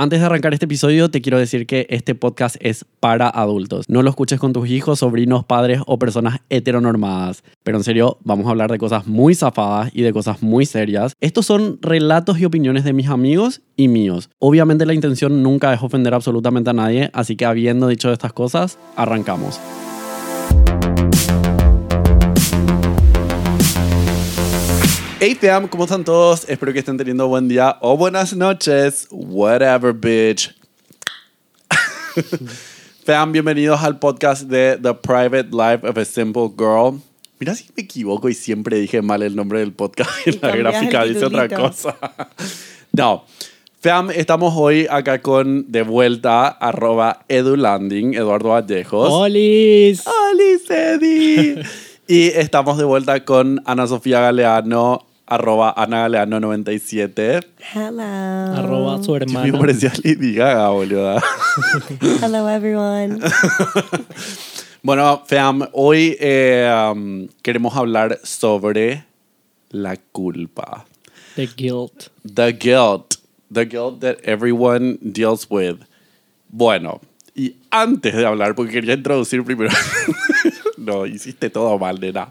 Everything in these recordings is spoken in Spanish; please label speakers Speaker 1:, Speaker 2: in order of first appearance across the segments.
Speaker 1: Antes de arrancar este episodio, te quiero decir que este podcast es para adultos. No lo escuches con tus hijos, sobrinos, padres o personas heteronormadas. Pero en serio, vamos a hablar de cosas muy zafadas y de cosas muy serias. Estos son relatos y opiniones de mis amigos y míos. Obviamente la intención nunca es ofender absolutamente a nadie, así que habiendo dicho estas cosas, arrancamos. Hey fam, ¿cómo están todos? Espero que estén teniendo buen día o buenas noches. Whatever, bitch. fam, bienvenidos al podcast de The Private Life of a Simple Girl. Mira si me equivoco y siempre dije mal el nombre del podcast y, la gráfica dice otra cosa. no. Fam, estamos hoy acá con de vuelta arroba edulanding, Eduardo Vallejos.
Speaker 2: ¡Holis!
Speaker 1: ¡Holis, Eddie! y estamos de vuelta con Ana Sofía Galeano, arroba Ana Galeano 97.
Speaker 3: Hello.
Speaker 2: Arroba su
Speaker 1: Me
Speaker 2: hermana.
Speaker 1: parecía Lady Gaga, boluda.
Speaker 3: Hello, everyone.
Speaker 1: bueno, fam, hoy eh, um, queremos hablar sobre la culpa.
Speaker 2: The guilt.
Speaker 1: The guilt. The guilt that everyone deals with. Bueno, y antes de hablar, porque quería introducir primero. No, hiciste todo mal, nena.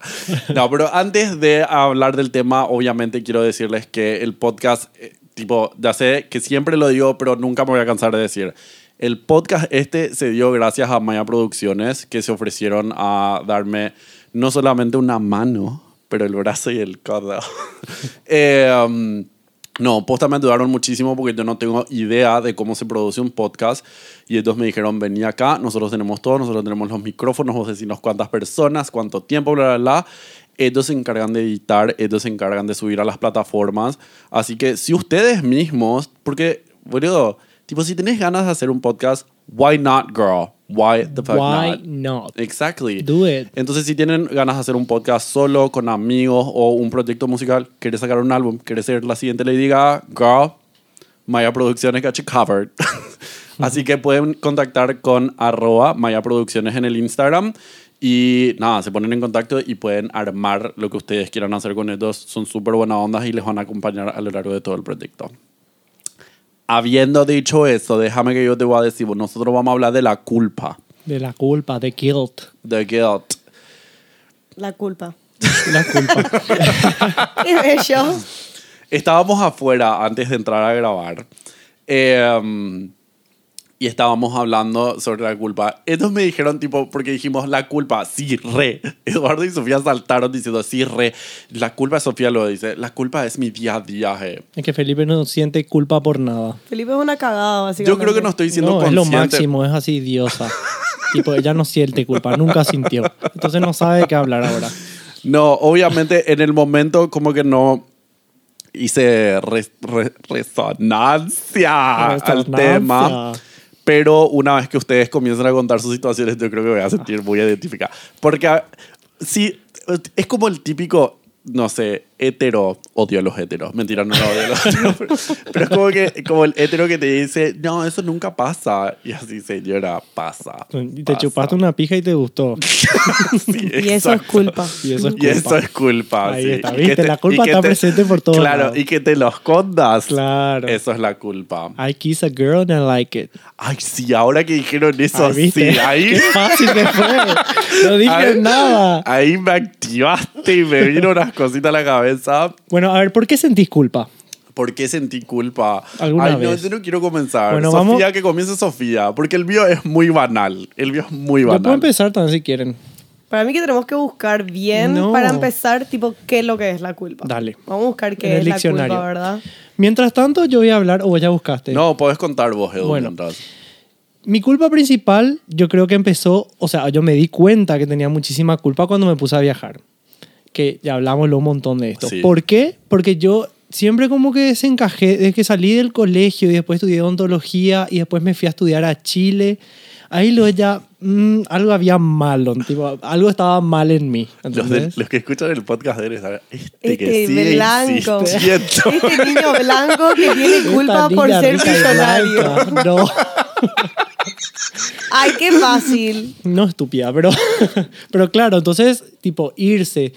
Speaker 1: No, pero antes de hablar del tema, obviamente quiero decirles que el podcast, eh, tipo, ya sé que siempre lo digo, pero nunca me voy a cansar de decir. El podcast este se dio gracias a Maya Producciones, que se ofrecieron a darme no solamente una mano, pero el brazo y el codo. Eh, um, no, posta me ayudaron muchísimo porque yo no tengo idea de cómo se produce un podcast. Y ellos me dijeron, vení acá, nosotros tenemos todo, nosotros tenemos los micrófonos, vos decirnos cuántas personas, cuánto tiempo, bla, bla, bla. Ellos se encargan de editar, ellos se encargan de subir a las plataformas. Así que si ustedes mismos, porque, boludo, tipo, si tenés ganas de hacer un podcast, why not, girl? Why the fuck
Speaker 2: Why
Speaker 1: not?
Speaker 2: not?
Speaker 1: Exactly.
Speaker 2: Do it.
Speaker 1: Entonces, si tienen ganas de hacer un podcast solo, con amigos o un proyecto musical, quieres sacar un álbum, quieres ser la siguiente Lady Gaga, girl, Maya Producciones got you covered. Así que pueden contactar con arroba Maya Producciones en el Instagram y nada, se ponen en contacto y pueden armar lo que ustedes quieran hacer con ellos. Son súper buenas ondas y les van a acompañar a lo largo de todo el proyecto. Habiendo dicho eso, déjame que yo te voy a decir, nosotros vamos a hablar de la culpa,
Speaker 2: De la culpa, the guilt.
Speaker 1: the guilt.
Speaker 3: La culpa.
Speaker 2: La culpa.
Speaker 1: Estábamos afuera antes de entrar a grabar. eh, y estábamos hablando sobre la culpa. Ellos me dijeron, tipo, porque dijimos la culpa, sí, re. Eduardo y Sofía saltaron diciendo, sí, re. La culpa, Sofía lo dice, la culpa es mi día a día. eh".
Speaker 2: es que Felipe no siente culpa por nada.
Speaker 3: Felipe es una cagada,
Speaker 1: Yo
Speaker 3: básicamente.
Speaker 1: creo que no estoy siendo
Speaker 2: No, es lo
Speaker 1: consciente.
Speaker 2: máximo, es así diosa. tipo, ella no siente culpa, nunca sintió. Entonces no sabe de qué hablar ahora.
Speaker 1: No, obviamente en el momento como que no hice re- re- resonancia al
Speaker 2: Resonancia.
Speaker 1: tema. Pero una vez que ustedes comiencen a contar sus situaciones, yo creo que voy a sentir muy identificada. Porque sí, es como el típico, no sé, hetero, odio a los heteros. Mentira, no lo odio a los heteros. Pero, pero es como, que, como el hetero que te dice, no, eso nunca pasa. Y así, señora, pasa.
Speaker 2: Y te
Speaker 1: pasa".
Speaker 2: chupaste una pija y te gustó.
Speaker 1: Sí,
Speaker 3: Y eso es culpa.
Speaker 2: Y eso es
Speaker 1: Y
Speaker 2: culpa.
Speaker 1: eso es culpa.
Speaker 2: Ahí
Speaker 1: sí.
Speaker 2: está, ¿viste?
Speaker 1: te-
Speaker 2: La culpa está
Speaker 1: te-
Speaker 2: presente por todos
Speaker 1: Claro,
Speaker 2: lados.
Speaker 1: y que te los escondas.
Speaker 2: Claro.
Speaker 1: Eso es la culpa.
Speaker 2: I kiss a girl and I like it.
Speaker 1: Ay, sí, ahora que dijeron eso,
Speaker 2: ¿viste?
Speaker 1: sí, ahí,
Speaker 2: Qué fácil que fue. No dije
Speaker 1: ahí-
Speaker 2: nada.
Speaker 1: Ahí me activaste y me vino unas cositas a la cabeza.
Speaker 2: Bueno, a ver, ¿por qué sentís culpa?
Speaker 1: ¿Por qué sentí culpa?
Speaker 2: ¿Alguna
Speaker 1: Ay, no,
Speaker 2: vez?
Speaker 1: yo no quiero comenzar.
Speaker 2: Bueno,
Speaker 1: Sofía,
Speaker 2: vamos-
Speaker 1: que comience Sofía, porque el mío es muy banal. El mío es muy
Speaker 2: Yo puedo
Speaker 1: banal.
Speaker 2: empezar también si quieren.
Speaker 3: Para mí que tenemos que buscar bien
Speaker 2: No.
Speaker 3: para empezar, tipo, qué es lo que es la culpa.
Speaker 2: Dale.
Speaker 3: Vamos a buscar
Speaker 2: En
Speaker 3: qué
Speaker 2: el
Speaker 3: es la
Speaker 2: diccionario.
Speaker 3: culpa, ¿verdad?
Speaker 2: Mientras tanto, yo voy a hablar, o ya buscaste.
Speaker 1: No, podés contar vos, Edu.
Speaker 2: Bueno.
Speaker 1: mientras.
Speaker 2: Mi culpa principal, yo creo que empezó, o sea, yo me di cuenta que tenía muchísima culpa cuando me puse a viajar. Que ya hablamos un montón de esto.
Speaker 1: Sí.
Speaker 2: ¿Por qué? Porque yo siempre como que desencajé, desde que salí del colegio y después estudié odontología y después me fui a estudiar a Chile. Ahí luego ya mm, algo había malo, tipo, algo estaba mal en mí.
Speaker 1: Los, de- los que escuchan el podcast deben saber, este,
Speaker 3: Este
Speaker 1: que sigue
Speaker 3: blanco.
Speaker 1: insistiendo.
Speaker 3: Este niño blanco que tiene culpa por ser millonario.
Speaker 2: No.
Speaker 3: Ay, qué fácil.
Speaker 2: No estúpida, pero, pero claro, entonces, tipo, irse.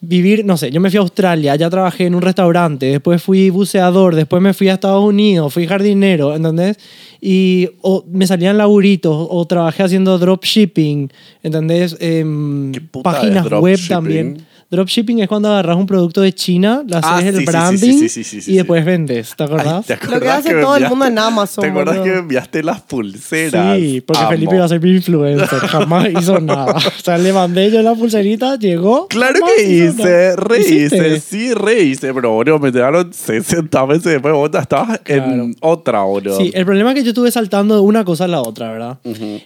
Speaker 2: vivir, no sé, yo me fui a Australia, allá trabajé en un restaurante, después fui buceador, después me fui a Estados Unidos, fui jardinero, ¿entendés? Y o me salían laburitos, o trabajé haciendo dropshipping, ¿entendés?
Speaker 1: ¿Qué puta
Speaker 2: páginas web también. Dropshipping es cuando agarras un producto de China, le haces
Speaker 1: Ah, sí,
Speaker 2: el
Speaker 1: sí, sí,
Speaker 2: branding
Speaker 1: sí, sí, sí, sí,
Speaker 2: y después vendes, ¿te
Speaker 1: Ay,
Speaker 2: acordás?
Speaker 1: ¿te
Speaker 3: Lo que hace todo el mundo en Amazon,
Speaker 1: ¿Te acordás
Speaker 3: boludo?
Speaker 1: que me enviaste las pulseras?
Speaker 2: Sí, porque
Speaker 1: Amo.
Speaker 2: Felipe iba a ser mi influencer, jamás hizo nada. O sea, le mandé yo la pulserita, llegó.
Speaker 1: Claro que hice,
Speaker 2: nada.
Speaker 1: re
Speaker 2: ¿Hiciste?
Speaker 1: hice, sí, re hice, pero boludo, me llegaron 60 veces después, vos estabas
Speaker 2: Claro.
Speaker 1: en otra, boludo.
Speaker 2: Sí, el problema es que yo estuve saltando de una cosa a la otra, ¿verdad?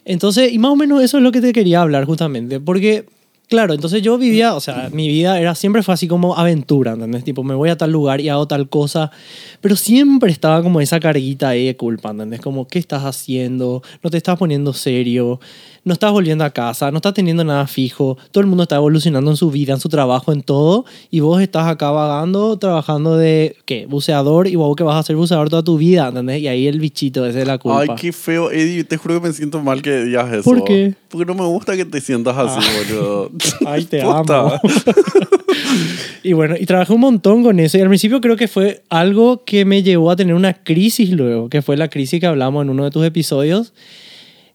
Speaker 2: Entonces, y más o menos eso es lo que te quería hablar justamente, porque, claro, entonces yo vivía, o sea, mi vida era siempre fue así como aventura, ¿entendés? Tipo, me voy a tal lugar y hago tal cosa, pero siempre estaba como esa carguita ahí de culpa, ¿entendés? Como, ¿qué estás haciendo? No te estás poniendo serio, no estás volviendo a casa, no estás teniendo nada fijo, todo el mundo está evolucionando en su vida, en su trabajo, en todo, y vos estás acá vagando, trabajando de, ¿qué? Buceador, y vos que vas a ser buceador toda tu vida, ¿entendés? Y ahí el bichito ese de la culpa.
Speaker 1: Ay, qué feo, Eddie, te juro que me siento mal que digas eso.
Speaker 2: ¿Por qué? Ah.
Speaker 1: Porque no me gusta que te sientas así, boludo.
Speaker 2: Ay, te amo. y bueno, y trabajé un montón con eso. Y al principio creo que fue algo que me llevó a tener una crisis luego, que fue la crisis que hablamos en uno de tus episodios.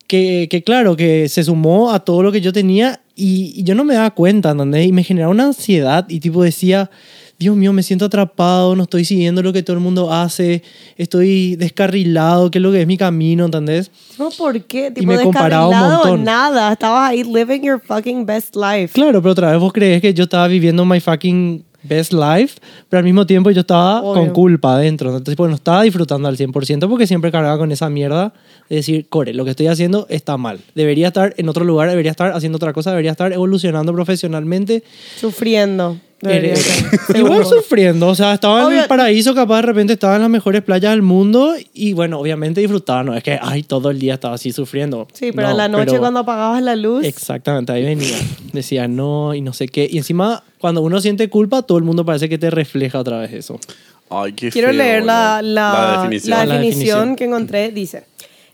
Speaker 2: Que, que claro, que se sumó a todo lo que yo tenía y, y yo no me daba cuenta, ¿entendés? Y me generaba una ansiedad y tipo decía, Dios mío, me siento atrapado, no estoy siguiendo lo que todo el mundo hace, estoy descarrilado, qué es lo que es mi camino, ¿entendés?
Speaker 3: No, ¿por qué? Tipo,
Speaker 2: me comparaba un montón.
Speaker 3: nada. Estabas ahí living your fucking best life.
Speaker 2: Claro, pero otra vez vos crees que yo estaba viviendo my fucking best life, pero al mismo tiempo yo estaba
Speaker 3: Obvio.
Speaker 2: con culpa adentro. Entonces, pues no estaba disfrutando al 100% porque siempre cargaba con esa mierda de decir, core, lo que estoy haciendo está mal. Debería estar en otro lugar, debería estar haciendo otra cosa, debería estar evolucionando profesionalmente.
Speaker 3: Sufriendo.
Speaker 2: Eh,
Speaker 3: Debería ser.
Speaker 2: Igual
Speaker 3: Seguro.
Speaker 2: sufriendo, o sea, estaba en
Speaker 3: Obvio.
Speaker 2: el paraíso, capaz de repente estaba en las mejores playas del mundo y bueno, obviamente disfrutaba, no es que, ay, todo el día estaba así sufriendo.
Speaker 3: Sí, pero
Speaker 2: No,
Speaker 3: en la noche
Speaker 2: pero-
Speaker 3: cuando apagabas la luz.
Speaker 2: Exactamente, ahí venía. Decía no y no sé qué. Y encima, cuando uno siente culpa, todo el mundo parece que te refleja otra vez eso.
Speaker 1: Ay, qué
Speaker 3: Quiero
Speaker 1: feo,
Speaker 3: leer la,
Speaker 1: boludo.
Speaker 3: la,
Speaker 1: la definición.
Speaker 3: la
Speaker 2: La
Speaker 3: definición
Speaker 2: definición.
Speaker 3: que encontré. Dice,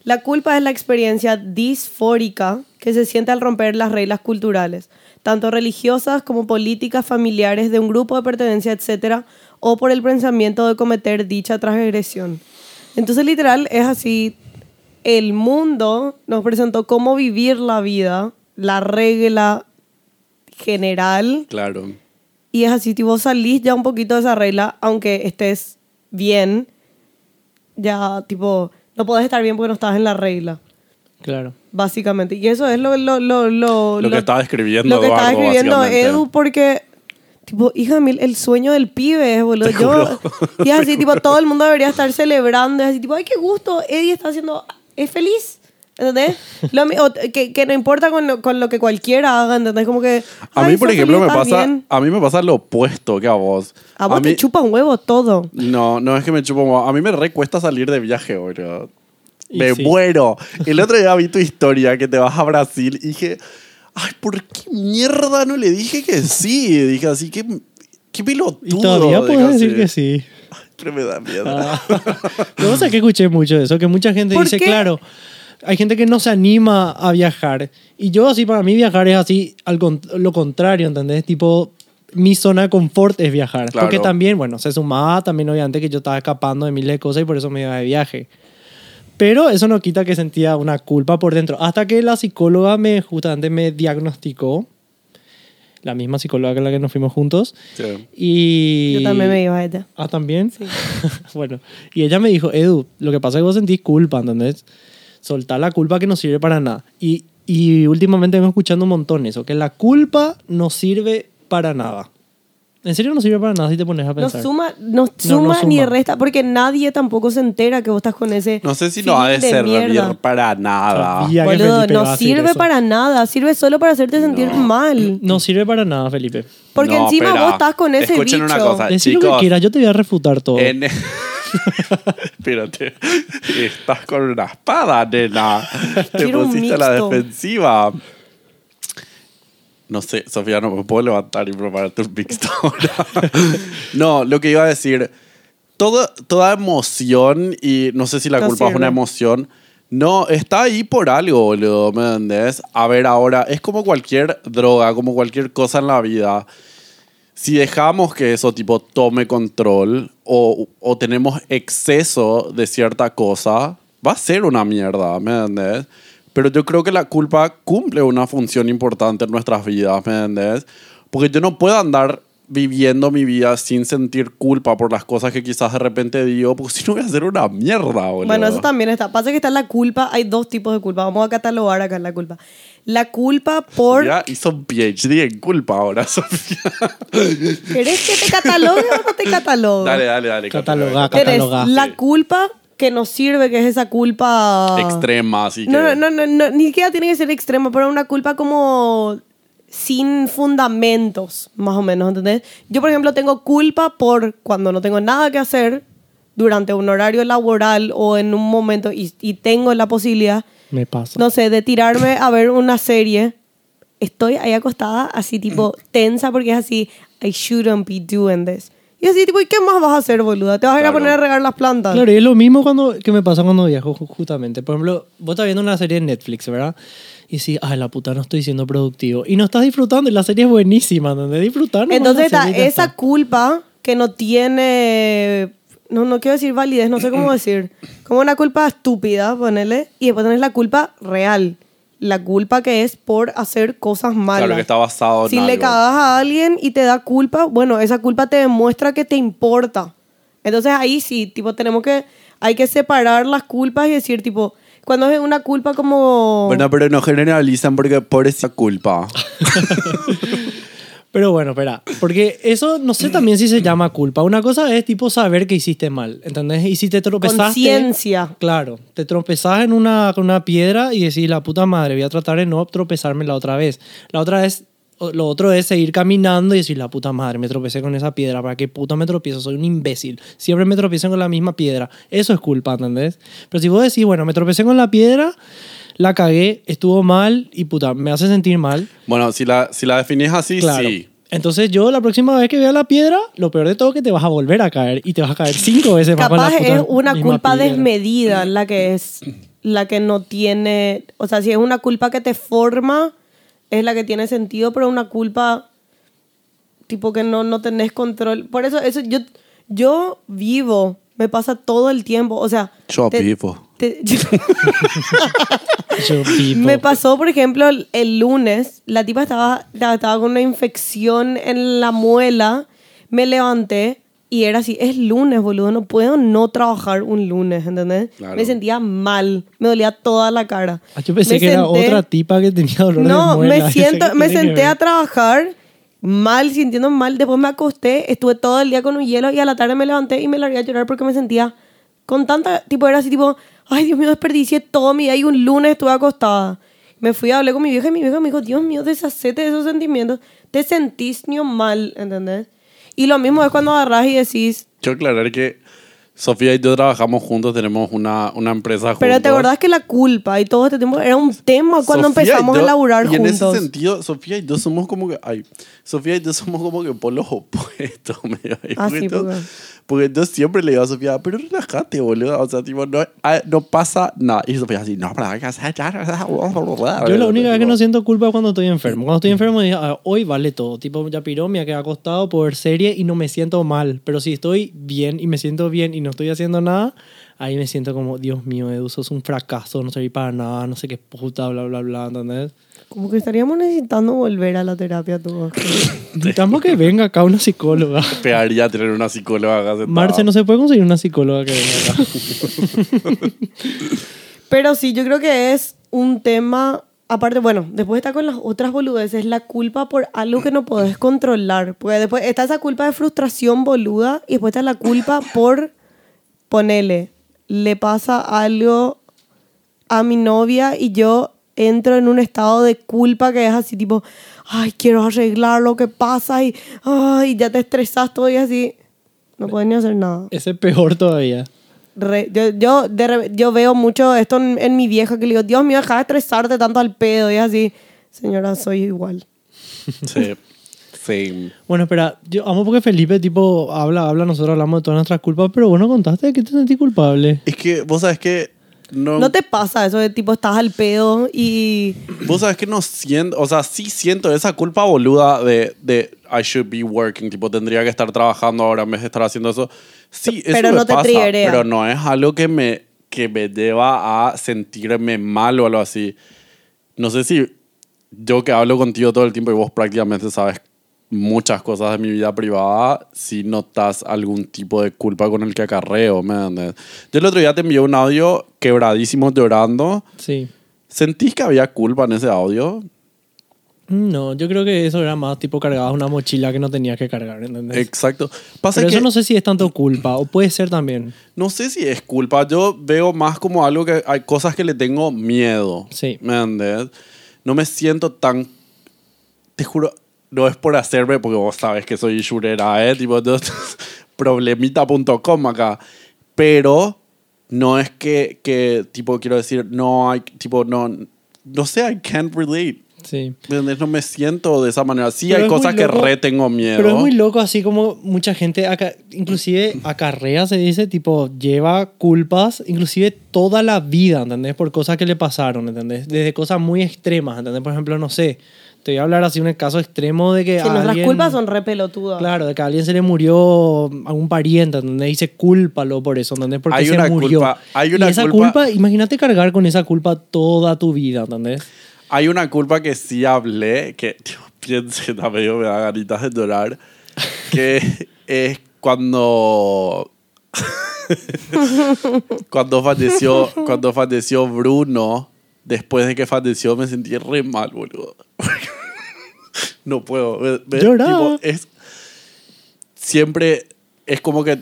Speaker 3: la culpa es la experiencia disfórica que se siente al romper las reglas culturales, tanto religiosas como políticas, familiares, de un grupo de pertenencia, etc., o por el pensamiento de cometer dicha transgresión. Entonces, literal, es así. El mundo nos presentó cómo vivir la vida, la regla general,
Speaker 1: Claro.
Speaker 3: y es así, tipo, vos salís ya un poquito de esa regla, aunque estés bien, ya, tipo, no podés estar bien porque no estás en la regla,
Speaker 2: Claro.
Speaker 3: básicamente. Y eso es lo, lo, lo, lo,
Speaker 1: Lo que estaba escribiendo
Speaker 3: Lo que estaba
Speaker 1: Eduardo,
Speaker 3: escribiendo. Edu, porque, tipo, hija mil, el sueño del pibe, boludo.
Speaker 1: Te
Speaker 3: Yo,
Speaker 1: juro.
Speaker 3: y es así, tipo, todo el mundo debería estar celebrando, es así, tipo, ay, qué gusto, Eddie está haciendo, es feliz. ¿Entendés? Lo o que, que no importa con lo, con lo que cualquiera haga, ¿entendés? Como que.
Speaker 1: A mí, por ejemplo, me
Speaker 3: feliz, estás
Speaker 1: pasa,
Speaker 3: bien.
Speaker 1: a mí me pasa lo opuesto que a vos.
Speaker 3: A vos te
Speaker 1: mí,
Speaker 3: chupa un huevo todo.
Speaker 1: No, no es que me chupo un huevo. A mí me recuesta salir de viaje, boludo.
Speaker 2: Y
Speaker 1: Me
Speaker 2: sí.
Speaker 1: muero. El otro día vi tu historia que te vas a Brasil y dije, ay, ¿por qué mierda no le dije que sí? Dije así, qué, qué pelotudo.
Speaker 2: Y todavía puedes decir que sí.
Speaker 1: Pero me da miedo.
Speaker 2: Ah. Lo que pasa es que escuché mucho eso, que mucha gente
Speaker 3: ¿Por
Speaker 2: dice,
Speaker 3: qué?
Speaker 2: claro, hay gente que no se anima a viajar. Y yo así, para mí viajar es así, al con- lo contrario, ¿entendés? Tipo, mi zona de confort es viajar.
Speaker 1: Claro.
Speaker 2: Porque también, bueno, se sumaba también obviamente que yo estaba escapando de miles de cosas y por eso me iba de viaje. Pero eso no quita que sentía una culpa por dentro. Hasta que la psicóloga me justamente me diagnosticó, la misma psicóloga con la que nos fuimos juntos.
Speaker 1: Sí.
Speaker 2: Y...
Speaker 3: Yo también me iba a ella.
Speaker 2: Ah, también. bueno, y ella me dijo, Edu, lo que pasa es que vos sentís culpa, ¿entendés? Soltar la culpa que no sirve para nada. Y, y últimamente vengo escuchando un montón eso, que la culpa no sirve para nada. En serio no sirve para nada si te pones a
Speaker 3: No
Speaker 2: pensar.
Speaker 3: suma, no
Speaker 2: no
Speaker 3: suma ni resta, porque nadie tampoco se entera que vos estás con ese.
Speaker 1: No sé si no ha de
Speaker 3: feeling
Speaker 1: servir
Speaker 3: mierda.
Speaker 1: para nada.
Speaker 3: Boludo, no sirve para nada, sirve solo para hacerte sentir mal.
Speaker 2: No sirve para nada, Felipe.
Speaker 3: Porque
Speaker 1: No,
Speaker 3: encima
Speaker 1: espera.
Speaker 3: vos estás con ese
Speaker 1: Escuchen
Speaker 3: bicho.
Speaker 1: una cosa.
Speaker 2: Decir lo que quieras, yo te voy a refutar todo.
Speaker 1: En... Espérate. Estás con una espada, nena. Te
Speaker 3: Quiero un
Speaker 1: pusiste a la defensiva. No sé, Sofía, no me puedo levantar y prepararte un mixto no, lo que iba a decir. Todo, toda emoción, y no sé si la
Speaker 3: No
Speaker 1: culpa es
Speaker 3: sirve.
Speaker 1: una emoción, no, está ahí por algo, boludo, ¿me entendés? A ver, ahora, es como cualquier droga, como cualquier cosa en la vida si dejamos que eso tipo tome control o, o tenemos exceso de cierta cosa, va a ser una mierda, ¿me entiendes? Pero yo creo que la culpa cumple una función importante en nuestras vidas, ¿me entiendes? Porque yo no puedo andar viviendo mi vida sin sentir culpa por las cosas que quizás de repente digo, porque si no voy a hacer una mierda, boludo.
Speaker 3: Bueno, eso también está. Pasa que está la culpa. Hay dos tipos de culpa. Vamos a catalogar acá la culpa. La culpa por.
Speaker 1: Ya hizo un PhD en culpa ahora, Sofía.
Speaker 3: ¿Querés que te catalogue o no te catalogue?
Speaker 1: dale, dale, dale.
Speaker 2: Cataloga, cataloga.
Speaker 3: la culpa que nos sirve, que es esa culpa.
Speaker 1: Extrema, así que...
Speaker 3: No, no, no, no, ni siquiera tiene que ser extrema, pero una culpa como sin fundamentos, más o menos, ¿entendés? Yo, por ejemplo, tengo culpa por cuando no tengo nada que hacer durante un horario laboral o en un momento y, y tengo la posibilidad,
Speaker 2: Me pasa.
Speaker 3: no sé, de tirarme a ver una serie. Estoy ahí acostada, así tipo tensa, porque es así, I shouldn't be doing this. Y así tipo, ¿y qué más vas a hacer, boluda? ¿Te vas a ir a poner a regar las plantas?
Speaker 2: Claro, y es lo mismo cuando, que me pasa cuando viajo, ju- justamente. Por ejemplo, vos estás viendo una serie de Netflix, ¿verdad? Y sí, ay, la puta, no estoy siendo productivo. Y no estás disfrutando, y la serie es buenísima, ¿entendés? Disfrutar nomás
Speaker 3: Entonces
Speaker 2: la
Speaker 3: está
Speaker 2: serie y ya
Speaker 3: esa
Speaker 2: está.
Speaker 3: culpa que no tiene, no, no quiero decir validez, no sé cómo decir, como una culpa estúpida, ponele, y después tenés la culpa real, la culpa que es por hacer cosas malas.
Speaker 1: Claro, que está basado en
Speaker 3: Si le cagas a alguien y te da culpa, bueno, esa culpa te demuestra que te importa. Entonces ahí sí, tipo, tenemos que, hay que separar las culpas y decir, tipo, cuando es una culpa como...
Speaker 1: Bueno, pero no generalizan porque por esa culpa.
Speaker 2: Pero bueno, espera, porque eso no sé también si se llama culpa. Una cosa es tipo saber que hiciste mal, ¿entendés? Y si te tropezaste...
Speaker 3: Conciencia.
Speaker 2: Claro, te tropezás en una, con una piedra y decís, la puta madre, voy a tratar de no tropezarme la otra vez. La otra vez, lo otro es seguir caminando y decir, la puta madre, me tropecé con esa piedra, ¿para qué puta me tropiezo? Soy un imbécil. Siempre me tropiezo con la misma piedra. Eso es culpa, ¿entendés? Pero si vos decís, bueno, me tropecé con la piedra, la cagué, estuvo mal y puta, me hace sentir mal.
Speaker 1: Bueno, si la, si la definís así,
Speaker 2: Claro.
Speaker 1: sí.
Speaker 2: Entonces yo la próxima vez que vea la piedra, lo peor de todo es que te vas a volver a caer y te vas a caer cinco veces más con la
Speaker 3: Capaz
Speaker 2: puta
Speaker 3: es una culpa
Speaker 2: piedra.
Speaker 3: desmedida la que es la que no tiene, o sea, si es una culpa que te forma, es la que tiene sentido, pero una culpa tipo que no, no tenés control. Por eso, eso yo, yo vivo, me pasa todo el tiempo, o sea...
Speaker 1: Yo
Speaker 3: te-
Speaker 1: vivo.
Speaker 3: Te-
Speaker 2: Yo vivo.
Speaker 3: me pasó, por ejemplo, el, el lunes, la tipa estaba, estaba con una infección en la muela, me levanté y era así, es lunes, boludo, no puedo no trabajar un lunes, ¿entendés?
Speaker 1: Claro.
Speaker 3: Me sentía mal, me dolía toda la cara.
Speaker 2: Ah, yo pensé
Speaker 3: Me
Speaker 2: que era
Speaker 3: senté-
Speaker 2: otra tipa que tenía dolor de
Speaker 3: No, me siento, me senté a trabajar mal, sintiendo mal, después me acosté, estuve todo el día con un hielo y a la tarde me levanté y me largué a llorar porque me sentía con tanta, tipo, era así tipo, ay Dios mío, desperdicié todo mi día y un lunes estuve acostada. Me fui a hablar con mi vieja y mi vieja me dijo, Dios mío, deshacete de esos sentimientos. Te sentís ni mal, ¿entendés? Y lo mismo es cuando agarrás y decís,
Speaker 1: Quiero aclarar que Sofía y yo trabajamos juntos, tenemos una, una empresa juntos.
Speaker 3: pero te acordás que la culpa y todo este tiempo era un tema cuando
Speaker 1: Sofía
Speaker 3: empezamos
Speaker 1: yo-
Speaker 3: a laburar
Speaker 1: y en ese
Speaker 3: juntos.
Speaker 1: sentido, Sofía y yo somos como que. Ay, Sofía y yo somos como que polos opuestos, medio
Speaker 3: Ah, sí, porque-
Speaker 1: Porque yo siempre le digo a Sofía, pero relájate, boludo. O sea, tipo, no, ah, no pasa nada. Y Sofía así, no, pero hay que hacer.
Speaker 2: Yo la única vez que no siento culpa es cuando estoy enfermo. Cuando estoy enfermo digo, "Ah, hoy vale todo. Tipo, ya piró, me ha quedado acostado por serie y no me siento mal. Pero si estoy bien y me siento bien y no estoy haciendo nada, ahí me siento como, Dios mío, Edu, sos un fracaso, no serví para nada, no sé qué puta, bla, bla, bla, ¿entendés?
Speaker 3: Como que estaríamos necesitando volver a la terapia todos.
Speaker 2: Necesitamos que venga acá una psicóloga.
Speaker 1: Pegaría tener una psicóloga acá sentada.
Speaker 2: Marce, no se puede conseguir una psicóloga que venga acá.
Speaker 3: Pero sí, yo creo que es un tema. Aparte, bueno, después está con las otras boludeces, la culpa por algo que no podés controlar. Porque después está esa culpa de frustración boluda y después está la culpa por ponele, le pasa algo a mi novia y yo entro en un estado de culpa que es así tipo, ay, quiero arreglar lo que pasa y, ay, ya te estresas todo y así. No puedes ni hacer nada.
Speaker 2: Ese es peor todavía.
Speaker 3: Re- yo, yo, de re- yo veo mucho esto en, en mi vieja que le digo, Dios mío, deja de estresarte tanto al pedo. Y es así, señora, soy igual.
Speaker 1: Sí. Sí.
Speaker 2: Bueno, espera, yo amo porque Felipe, tipo, habla, habla, nosotros hablamos de todas nuestras culpas, pero bueno, contaste de que te sentí culpable.
Speaker 1: Es que vos sabes que no,
Speaker 3: ¿No te pasa eso de tipo estás al pedo y...
Speaker 1: Vos sabés que no siento, o sea, sí siento esa culpa boluda de, de I should be working, tipo tendría que estar trabajando ahora en vez de estar haciendo eso. Sí, eso
Speaker 3: Pero
Speaker 1: me
Speaker 3: no te
Speaker 1: pasa,
Speaker 3: triggerea.
Speaker 1: pero no es algo que me, que me lleva a sentirme mal o algo así. No sé si yo que hablo contigo todo el tiempo y vos prácticamente sabes muchas cosas de mi vida privada, si notas algún tipo de culpa con el que acarreo, ¿me entiendes? Yo el otro día te envié un audio quebradísimo llorando.
Speaker 2: Sí.
Speaker 1: ¿Sentís que había culpa en ese audio?
Speaker 2: No, yo creo que eso era más tipo cargabas una mochila que no tenías que cargar, ¿entendés?
Speaker 1: Exacto. Pasa
Speaker 2: Pero
Speaker 1: que
Speaker 2: eso no sé si es tanto culpa, o puede ser también.
Speaker 1: no sé si es culpa. Yo veo más como algo que hay cosas que le tengo miedo.
Speaker 2: Sí.
Speaker 1: ¿Me entiendes? No me siento tan. Te juro, no es por hacerme, porque vos sabes que soy shurera, ¿eh? Tipo, yo- problemita.com acá. Pero no es que, que, tipo, quiero decir, no hay, tipo, no. No sé, I can't relate.
Speaker 2: Sí.
Speaker 1: No me siento de esa manera. Sí,
Speaker 2: Pero
Speaker 1: hay cosas que
Speaker 2: loco-
Speaker 1: re tengo miedo.
Speaker 2: Pero es muy loco, así como mucha gente, aca- inclusive acarrea, se dice, tipo, lleva culpas, inclusive toda la vida, ¿entendés? Por cosas que le pasaron, ¿entendés? Desde cosas muy extremas, ¿entendés? Por ejemplo, no sé, te voy a hablar así un caso extremo de que.
Speaker 3: Que
Speaker 2: a
Speaker 3: nuestras
Speaker 2: alguien-
Speaker 3: culpas son re pelotudas.
Speaker 2: Claro, de que a alguien se le murió algún pariente, ¿entendés? Dice cúlpalo por eso, ¿entendés? Porque
Speaker 1: Hay
Speaker 2: se
Speaker 1: una
Speaker 2: murió.
Speaker 1: culpa- hay una
Speaker 2: y esa
Speaker 1: culpa-
Speaker 2: culpa, imagínate cargar con esa culpa toda tu vida, ¿entendés?
Speaker 1: Hay una culpa que sí hablé, que tío, piense, también me da ganitas de llorar, que es cuando... cuando falleció cuando falleció Bruno, después de que falleció me sentí re mal, boludo. No puedo. tipo, es, siempre es como que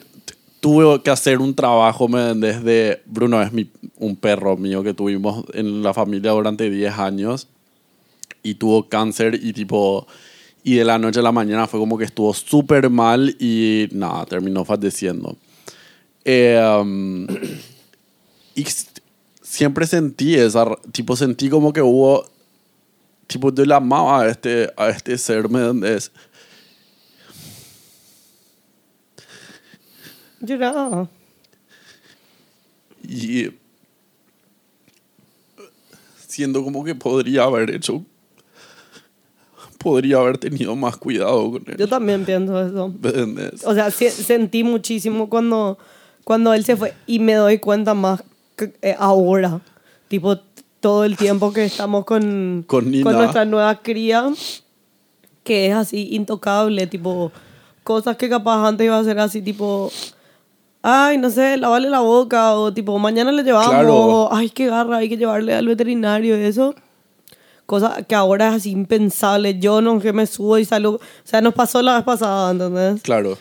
Speaker 1: tuve que hacer un trabajo, ¿me entendés? De Bruno es mi, un perro mío que tuvimos en la familia durante 10 años y tuvo cáncer y tipo y de la noche a la mañana fue como que estuvo súper mal y nada, terminó falleciendo. Eh, um, y siempre sentí esa, tipo sentí como que hubo, tipo yo le amaba a este, a este ser, ¿me entendés?
Speaker 3: Lloraba.
Speaker 1: Y siendo como que podría haber hecho, podría haber tenido más cuidado con él.
Speaker 3: Yo también pienso eso.
Speaker 1: ¿me entendés?
Speaker 3: O sea, sentí muchísimo cuando, cuando él se fue y me doy cuenta más que- eh, ahora. Tipo, todo el tiempo que estamos con,
Speaker 1: Con Nina.
Speaker 3: nuestra nueva cría, que es así intocable, tipo, cosas que capaz antes iba a ser así, tipo, ay, no sé, lavarle la boca, o tipo, mañana le llevamos,
Speaker 1: Claro.
Speaker 3: o, ay, qué garra, hay que llevarle al veterinario eso. Cosa que ahora es así impensable. Yo no que me subo y salgo. O sea, nos pasó la vez pasada, ¿entendés?
Speaker 1: Claro.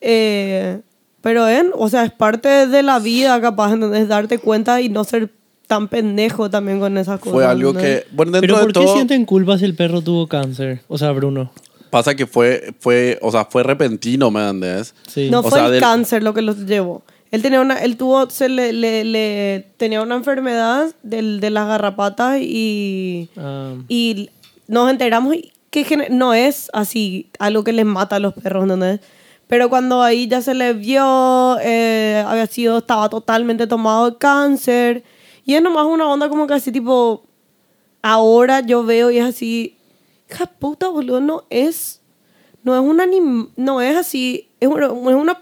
Speaker 3: Eh, pero en, o sea, es parte de la vida, capaz, ¿entendés? Darte cuenta y no ser tan pendejo también con esas cosas.
Speaker 1: Fue algo que, bueno, dentro
Speaker 2: Pero ¿por
Speaker 1: de
Speaker 2: qué
Speaker 1: todo,
Speaker 2: sienten culpa si el perro tuvo cáncer? O sea, Bruno.
Speaker 1: pasa que fue, fue, o sea, fue repentino, ¿me?
Speaker 2: Sí.
Speaker 3: No
Speaker 1: O
Speaker 3: fue
Speaker 1: sea,
Speaker 3: el
Speaker 1: del-
Speaker 3: cáncer lo que los llevó. Él tenía una, él tuvo, se le, le, le- tenía una enfermedad del, de las garrapatas y,
Speaker 2: Ah,
Speaker 3: y nos enteramos que no es así algo que les mata a los perros, ¿entendés? Pero cuando ahí ya se le vio, eh, había sido, estaba totalmente tomado de cáncer. Y es nomás una onda como que así tipo, ahora yo veo y es así, hija puta, boludo, no es, no es un anim, no es así, es una, es una-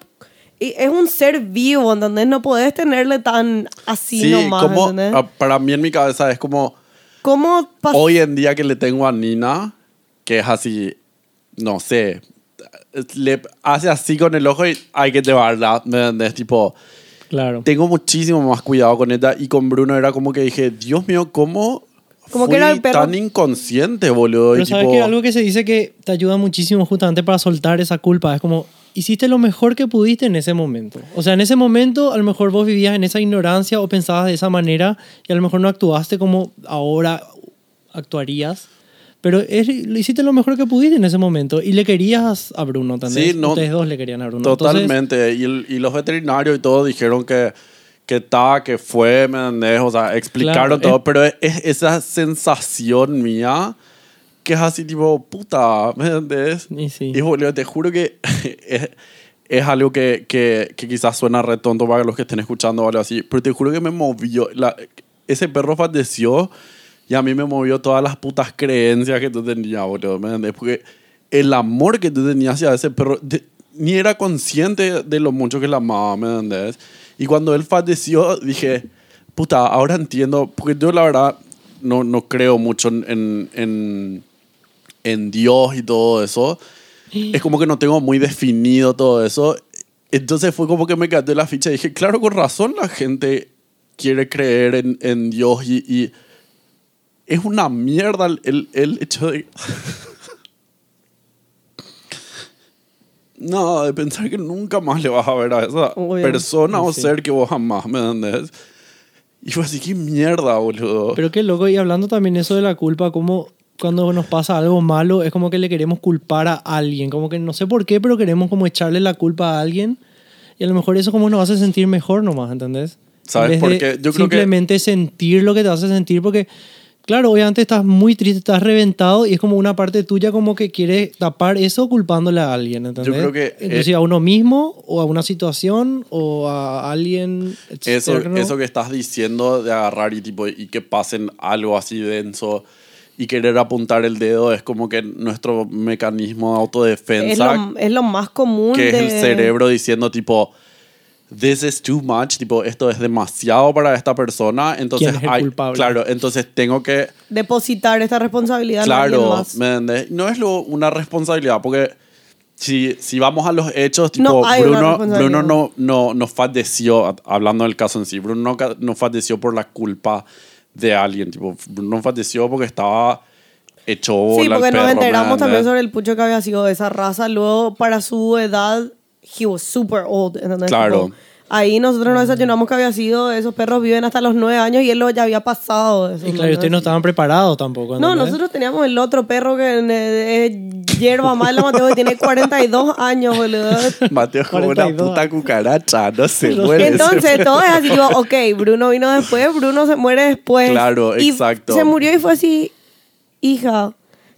Speaker 3: es un ser vivo, ¿entendés? No podés tenerle tan así
Speaker 1: Sí,
Speaker 3: nomás,
Speaker 1: como,
Speaker 3: ¿entendés?
Speaker 1: ah, para mí en mi cabeza es como,
Speaker 3: ¿Cómo
Speaker 1: hoy en día que le tengo a Nina, que es así, no sé, le hace así con el ojo y hay que llevarla, ¿me entendés? Tipo,
Speaker 2: claro.
Speaker 1: tengo muchísimo más cuidado con ella y con Bruno era como que dije, Dios mío, ¿cómo
Speaker 3: Como
Speaker 1: fui
Speaker 3: que era el perro-
Speaker 1: tan inconsciente, boludo?
Speaker 2: Pero
Speaker 1: y
Speaker 2: sabes
Speaker 1: tipo,
Speaker 2: que algo que se dice que te ayuda muchísimo justamente para soltar esa culpa es como hiciste lo mejor que pudiste en ese momento. O sea, en ese momento a lo mejor vos vivías en esa ignorancia o pensabas de esa manera y a lo mejor no actuaste como ahora actuarías. Pero es- hiciste lo mejor que pudiste en ese momento y le querías a Bruno también.
Speaker 1: Sí, no-
Speaker 2: Ustedes dos le querían a Bruno. Entonces,
Speaker 1: Totalmente. y, el- y los veterinarios y todo dijeron que que estaba, que fue, ¿me entendés? O sea, explicaron
Speaker 2: Claro,
Speaker 1: todo,
Speaker 2: es-
Speaker 1: pero es, es esa sensación mía que es así tipo, puta, ¿me entendés?
Speaker 2: Y sí.
Speaker 1: Y boludo, te juro que es, es algo que, que, que quizás suena re tonto para los que estén escuchando o algo así, pero te juro que me movió. La, ese perro falleció y a mí me movió todas las putas creencias que tú tenías, boludo. ¿Me entendés? Porque el amor que tú tenías hacia ese perro, de- ni era consciente de lo mucho que la amaba, ¿me entendés? Y cuando él falleció, dije, puta, ahora entiendo, porque yo la verdad no, no creo mucho en, en, en, Dios y todo eso. Es como que no tengo muy definido todo eso. Entonces fue como que me cayó la ficha y dije, claro, con razón la gente quiere creer en, en Dios y, y es una mierda el, el, hecho de... no, de pensar que nunca más le vas a ver a esa
Speaker 3: Obvio.
Speaker 1: persona o
Speaker 2: Sí.
Speaker 1: ser que vos jamás, ¿me entendés? Y fue así, qué mierda, boludo.
Speaker 2: Pero qué loco, y hablando también eso de la culpa, como cuando nos pasa algo malo, es como que le queremos culpar a alguien, como que no sé por qué, pero queremos como echarle la culpa a alguien, y a lo mejor eso como nos hace sentir mejor nomás, ¿entendés?
Speaker 1: ¿Sabes por qué? Yo creo que-
Speaker 2: simplemente sentir lo que te hace sentir, porque, claro, obviamente estás muy triste, estás reventado, y es como una parte tuya como que quiere tapar eso culpándole a alguien, ¿entendés?
Speaker 1: creo que,
Speaker 2: Inclusive
Speaker 1: eh,
Speaker 2: a uno mismo, o a una situación, o a alguien
Speaker 1: Eso,
Speaker 2: externo.
Speaker 1: eso que estás diciendo de agarrar y, tipo, y que pasen algo así denso y querer apuntar el dedo es como que nuestro mecanismo de
Speaker 3: Es
Speaker 1: autodefensa,
Speaker 3: lo, es lo más común
Speaker 1: que es el cerebro diciendo tipo, this is too much, tipo, esto es demasiado para esta persona, entonces
Speaker 2: ¿Quién es el
Speaker 1: hay-
Speaker 2: culpable?
Speaker 1: claro, entonces tengo que
Speaker 3: Depositar esta responsabilidad en alguien
Speaker 1: Claro,
Speaker 3: más.
Speaker 1: ¿me entendés? No es lo, una responsabilidad, porque si, si vamos a los hechos, tipo,
Speaker 3: No hay una
Speaker 1: Bruno,
Speaker 3: responsabilidad.
Speaker 1: Bruno no, no, no falleció, a- hablando del caso en sí, Bruno no, ca- no falleció por la culpa de alguien, tipo, Bruno falleció porque estaba hecho bola
Speaker 3: Sí,
Speaker 1: el
Speaker 3: porque nos
Speaker 1: perro, ¿me
Speaker 3: enteramos también
Speaker 1: entendés?
Speaker 3: sobre el pucho que había sido de esa raza. Luego, para su edad, he was super old. ¿entendés?
Speaker 1: Claro.
Speaker 3: Ahí nosotros nos desayunamos que había sido, esos perros viven hasta los nueve años y él lo ya había pasado. eso,
Speaker 2: Y claro, ustedes no estaban preparados tampoco.
Speaker 3: No, nosotros teníamos el otro perro que eh, es hierba mala, Mateo, que tiene 42 años, boludo.
Speaker 1: Mateo es como una
Speaker 2: 42.
Speaker 1: puta cucaracha, no se muere.
Speaker 3: Entonces, todo es así, tipo, ok, Bruno vino después, Bruno se muere después.
Speaker 1: Claro,
Speaker 3: Y
Speaker 1: exacto.
Speaker 3: Se murió y fue así, hija.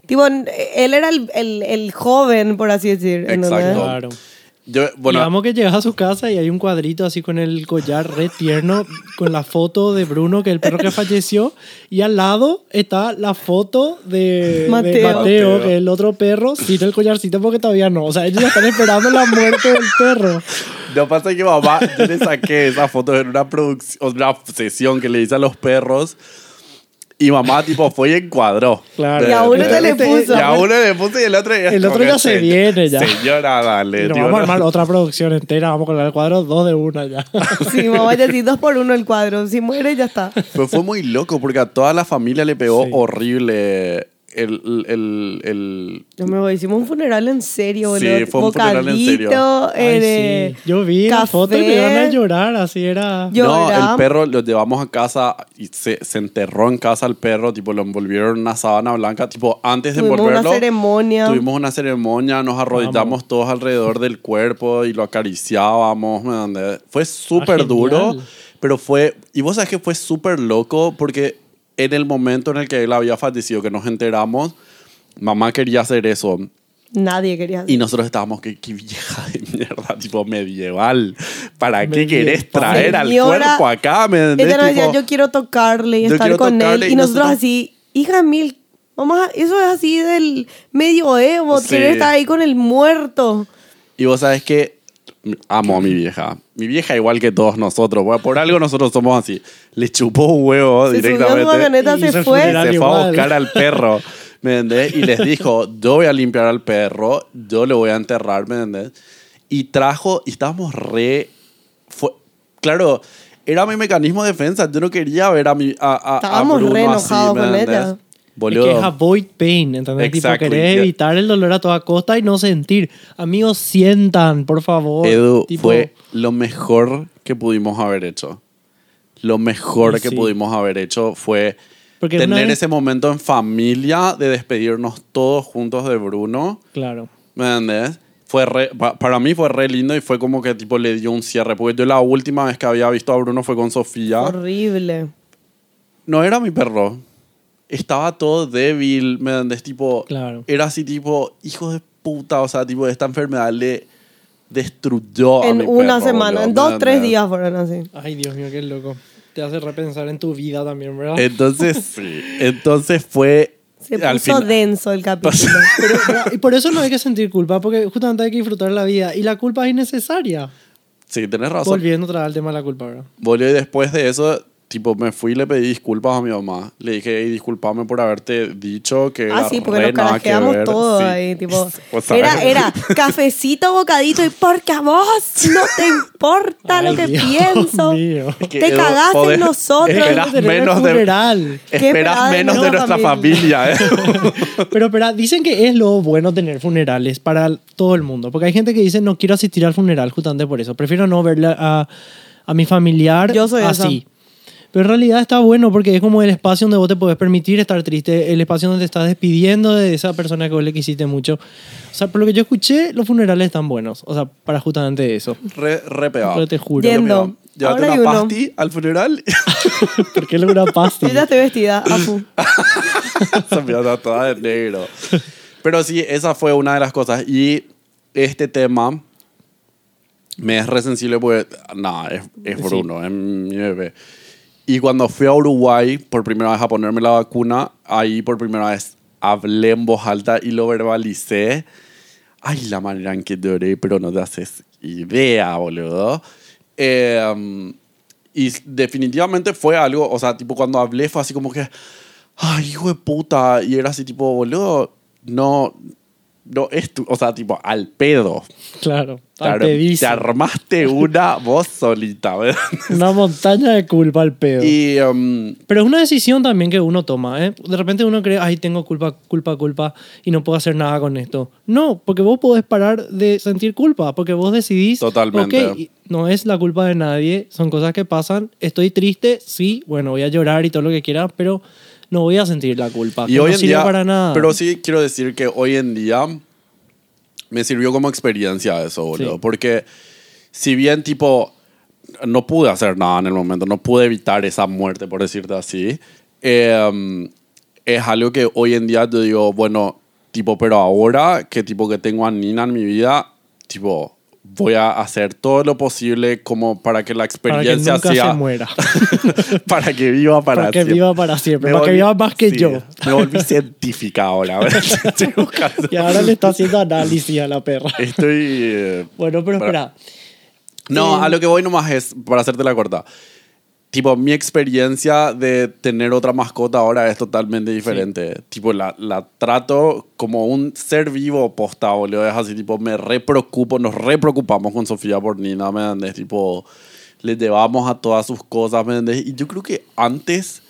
Speaker 3: Tipo, él era el, el, el joven, por así decir. ¿entendés?
Speaker 1: Exacto.
Speaker 2: Claro.
Speaker 1: Yo, bueno,
Speaker 2: Digamos que llegas a su casa y hay un cuadrito así con el collar re tierno, con la foto de Bruno, que es el perro que falleció, y al lado está la foto de de
Speaker 3: Mateo.
Speaker 2: Mateo,
Speaker 1: Mateo.
Speaker 2: que es el otro perro, sin el collarcito porque todavía no. O sea, ellos ya están esperando la muerte del perro.
Speaker 1: Lo pasa es que mamá, yo le saqué esa foto en una producción, una sesión que le hice a los perros. Y mamá, tipo, fue y encuadró.
Speaker 2: Claro.
Speaker 3: Y a uno se le puso.
Speaker 1: Y a uno le puse y el otro ya
Speaker 2: El otro ya se viene ya.
Speaker 1: Señora, dale.
Speaker 2: Y nos
Speaker 1: tío,
Speaker 2: vamos a
Speaker 1: no.
Speaker 2: armar otra producción entera, vamos con el cuadro dos de una ya.
Speaker 3: Sí, mamá, ya sí, dos por uno el cuadro. Si muere, ya está.
Speaker 1: Pero fue muy loco porque a toda la familia le pegó
Speaker 2: Sí.
Speaker 1: horrible el... el, el,
Speaker 3: Yo me voy, hicimos un funeral en serio,
Speaker 1: Sí,
Speaker 3: boludo.
Speaker 1: fue un funeral en serio.
Speaker 3: Bocadito,
Speaker 2: Ay,
Speaker 3: eh,
Speaker 2: sí. Yo vi la
Speaker 3: café.
Speaker 2: foto y me iban a llorar, así era.
Speaker 1: No, el perro lo llevamos a casa y se, se enterró en casa el perro, tipo lo envolvieron en una sábana blanca, tipo antes de
Speaker 3: Tuvimos
Speaker 1: envolverlo.
Speaker 3: una ceremonia.
Speaker 1: Tuvimos una ceremonia, nos arrodillamos todos alrededor del cuerpo y lo acariciábamos. Fue súper
Speaker 2: Ah,
Speaker 1: duro, pero fue. Y vos sabés que fue súper loco porque en el momento en el que él había fallecido, que nos enteramos, mamá quería hacer eso.
Speaker 3: Nadie quería hacer.
Speaker 1: Y nosotros estábamos, qué, qué vieja de mierda, tipo medieval. ¿Para qué
Speaker 2: Medieval.
Speaker 1: querés traer al
Speaker 3: Señora,
Speaker 1: cuerpo acá? ¿Me entendés?
Speaker 3: Ella nos decía,
Speaker 1: Tipo,
Speaker 3: yo quiero tocarle y estar con
Speaker 1: tocarle
Speaker 3: él.
Speaker 1: y
Speaker 3: Y nosotros
Speaker 1: nosotros-
Speaker 3: así, hija mil, mamá, eso es así del medioevo,
Speaker 1: Sí.
Speaker 3: querer estar ahí con el muerto.
Speaker 1: Y vos sabés que amo a mi vieja. Mi vieja igual que todos nosotros. bueno, Por algo nosotros somos así. Le chupó un huevo
Speaker 3: Se subió a
Speaker 1: directamente.
Speaker 2: Y
Speaker 3: se fue.
Speaker 1: se fue a buscar al perro, ¿me entendés? Y les dijo, yo voy a limpiar al perro, yo le voy a enterrar, ¿me entendés? Y trajo, y estábamos re... Fue, claro, era mi mecanismo de defensa, yo no quería ver a mi a, a- a
Speaker 3: Estábamos
Speaker 1: Bruno
Speaker 3: re
Speaker 1: así,
Speaker 3: enojados
Speaker 1: ¿me
Speaker 3: con
Speaker 1: entendés?
Speaker 2: Es que es avoid pain, ¿entendés? Tipo,
Speaker 1: Exactly,
Speaker 2: querés
Speaker 1: yeah.
Speaker 2: evitar el dolor a toda costa y no sentir. Amigos, sientan, por favor.
Speaker 1: Edu,
Speaker 2: Tipo,
Speaker 1: fue lo mejor que pudimos haber hecho. Lo mejor que
Speaker 2: sí.
Speaker 1: pudimos haber hecho fue
Speaker 2: Porque
Speaker 1: tener
Speaker 2: vez-
Speaker 1: ese momento en familia de despedirnos todos juntos de Bruno.
Speaker 2: Claro.
Speaker 1: ¿Me entendés? Fue re- para mí fue re lindo y fue como que tipo le dio un cierre. Porque yo la última vez que había visto a Bruno fue con Sofía.
Speaker 3: Horrible.
Speaker 1: No era mi perro. Estaba todo débil, ¿me entendés? Tipo,
Speaker 2: Claro.
Speaker 1: era así tipo, hijo de puta, o sea, tipo, esta enfermedad le destruyó a
Speaker 3: en
Speaker 1: mi
Speaker 3: una
Speaker 1: perro,
Speaker 3: semana,
Speaker 1: boludo,
Speaker 3: en
Speaker 1: ¿me
Speaker 3: dos, tres
Speaker 1: entendés?
Speaker 3: días fueron así.
Speaker 2: Ay, Dios mío, qué loco. Te hace repensar en tu vida también, ¿verdad?
Speaker 1: Entonces, sí. Entonces fue.
Speaker 3: Se
Speaker 1: al
Speaker 3: puso
Speaker 1: fin-
Speaker 3: denso el capítulo.
Speaker 2: Y por eso no hay que sentir culpa, porque justamente hay que disfrutar la vida. Y la culpa es innecesaria.
Speaker 1: Sí, tenés razón.
Speaker 2: Volviendo otra vez al tema de la culpa, ¿verdad?
Speaker 1: Boludo, y después de eso, tipo, me fui y le pedí disculpas a mi mamá. Le dije, "Ey, disculpame por haberte dicho que.
Speaker 3: Ah,
Speaker 1: era
Speaker 3: sí, porque
Speaker 1: re
Speaker 3: nos
Speaker 1: nada que ver".
Speaker 3: todo
Speaker 1: Sí.
Speaker 3: ahí, tipo,
Speaker 1: O sea,
Speaker 3: era, era cafecito, bocadito, y porque a vos no te importa lo que
Speaker 2: Dios
Speaker 3: pienso.
Speaker 2: mío.
Speaker 3: Te cagaste
Speaker 1: podés-
Speaker 3: en nosotros.
Speaker 2: el
Speaker 1: menos de-
Speaker 2: funeral.
Speaker 3: ¿Qué
Speaker 1: Esperas
Speaker 3: esperás de
Speaker 1: menos de
Speaker 3: nuestra
Speaker 1: familia, ¿eh?
Speaker 2: Pero espera, dicen que es lo bueno tener funerales para todo el mundo. Porque hay gente que dice, no quiero asistir al funeral justamente por eso. Prefiero no verle a, a mi familiar
Speaker 3: Yo soy
Speaker 2: así. Pero en realidad está bueno porque es como el espacio donde vos te podés permitir estar triste, el espacio donde te estás despidiendo de esa persona que vos le quisiste mucho. O sea, por lo que yo escuché, los funerales están buenos. O sea, para justamente eso.
Speaker 1: Re, re pegado.
Speaker 2: Pero te juro.
Speaker 3: Yendo.
Speaker 1: Llévate una pasti al funeral.
Speaker 2: Porque él es una pasta.
Speaker 3: Yo ya estoy vestida, apu.
Speaker 1: Se me anda toda de negro. Pero sí, esa fue una de las cosas. Y este tema me es re sensible porque, nada, es, es
Speaker 2: Sí.
Speaker 1: Bruno, es mi bebé. Y cuando fui a Uruguay por primera vez a ponerme la vacuna, ahí por primera vez hablé en voz alta y lo verbalicé. Ay, la manera en que lloré, pero no te haces idea, boludo. Eh, y definitivamente fue algo, o sea, tipo cuando hablé fue así como que, ay, hijo de puta. Y era así tipo, boludo, no, no es tu, o sea, tipo, al pedo.
Speaker 2: Claro.
Speaker 1: Te,
Speaker 2: Al
Speaker 1: armaste una voz solita, ¿verdad?
Speaker 2: Una montaña de culpa al pedo.
Speaker 1: Y um,
Speaker 2: Pero es una decisión también que uno toma, ¿eh? De repente uno cree, ay, tengo culpa, culpa, culpa y no puedo hacer nada con esto. No, porque vos podés parar de sentir culpa, porque vos decidís,
Speaker 1: Totalmente.
Speaker 2: ok, y no es la culpa de nadie, son cosas que pasan, estoy triste, sí, bueno, voy a llorar y todo lo que quiera, pero no voy a sentir la culpa,
Speaker 1: Y hoy
Speaker 2: no
Speaker 1: en día,
Speaker 2: para nada.
Speaker 1: pero sí quiero decir que hoy en día me sirvió como experiencia eso, boludo.
Speaker 2: Sí.
Speaker 1: Porque si bien, tipo, no pude hacer nada en el momento, no pude evitar esa muerte, por decirte así, eh, es algo que hoy en día te digo, bueno, tipo, pero ahora que, tipo, que tengo a Nina en mi vida, tipo, voy a hacer todo lo posible como para que la
Speaker 2: para que
Speaker 1: experiencia
Speaker 2: nunca
Speaker 1: sea...
Speaker 2: se muera,
Speaker 1: para que viva para,
Speaker 2: para que
Speaker 1: siempre.
Speaker 2: viva para siempre,
Speaker 1: Me
Speaker 2: para que
Speaker 1: volví-
Speaker 2: viva más que
Speaker 1: sí,
Speaker 2: yo.
Speaker 1: Me volví científica ahora. ¿verdad? Estoy buscando-
Speaker 2: Y ahora le está haciendo análisis a la perra.
Speaker 1: Estoy. eh,
Speaker 2: Bueno, pero espera.
Speaker 1: No,
Speaker 2: Eh,
Speaker 1: a lo que voy nomás es, para hacerte la corta. Tipo, mi experiencia de tener otra mascota ahora es totalmente diferente. Tipo, la, la trato como un ser vivo posta, boludo. Es así, tipo, me re preocupo, nos re preocupamos con Sofía por Nina, ¿me entiendes? Tipo, le llevamos a todas sus cosas, ¿me entiendes? Y yo creo que antes,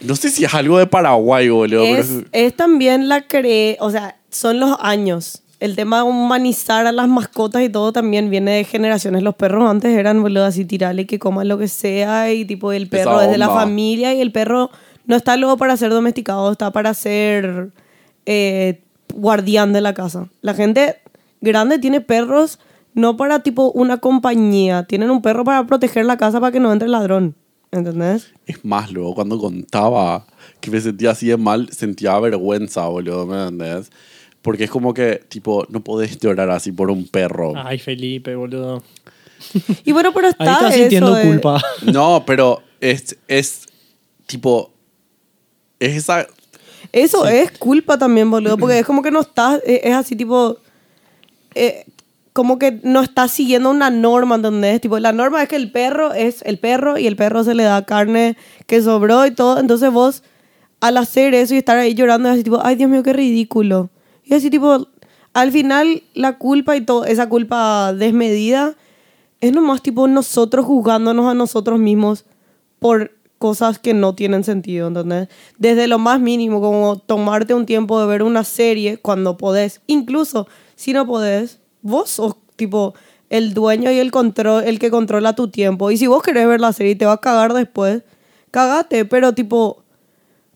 Speaker 1: no sé si es algo de Paraguay, boludo. pero
Speaker 3: Es, es también la cree, o sea, son los años. El tema de humanizar a las mascotas y todo también viene de generaciones. Los perros antes eran, boludo, así tirarle que coman lo que sea y tipo el perro es de la familia y el perro no está luego para ser domesticado, está para ser eh, guardián de la casa. La gente grande tiene perros no para tipo una compañía, tienen un perro para proteger la casa para que no entre el ladrón. ¿Entendés?
Speaker 1: Es más, luego cuando contaba que me sentía así de mal, sentía vergüenza, boludo, ¿me entendés? Porque es como que, tipo, no podés llorar así por un perro.
Speaker 2: Ay, Felipe, boludo.
Speaker 3: Y bueno, pero está
Speaker 2: Ahí estás
Speaker 3: eso
Speaker 2: sintiendo
Speaker 3: de-
Speaker 2: culpa.
Speaker 1: No, pero es, es tipo, es esa...
Speaker 3: Eso es culpa también, boludo, porque es como que no estás, es, es así tipo, eh, como que no estás siguiendo una norma, ¿entendés? Tipo, la norma es que el perro es el perro y el perro se le da carne que sobró y todo, entonces vos al hacer eso y estar ahí llorando es así tipo, ay Dios mío, qué ridículo. Y así tipo, al final la culpa y todo, esa culpa desmedida es nomás tipo nosotros juzgándonos a nosotros mismos por cosas que no tienen sentido, ¿entendés? Desde lo más mínimo, como tomarte un tiempo de ver una serie cuando podés. Incluso si no podés, vos sos tipo el dueño y el control, el que controla tu tiempo. Y si vos querés ver la serie y te va a cagar después, cagate, pero tipo,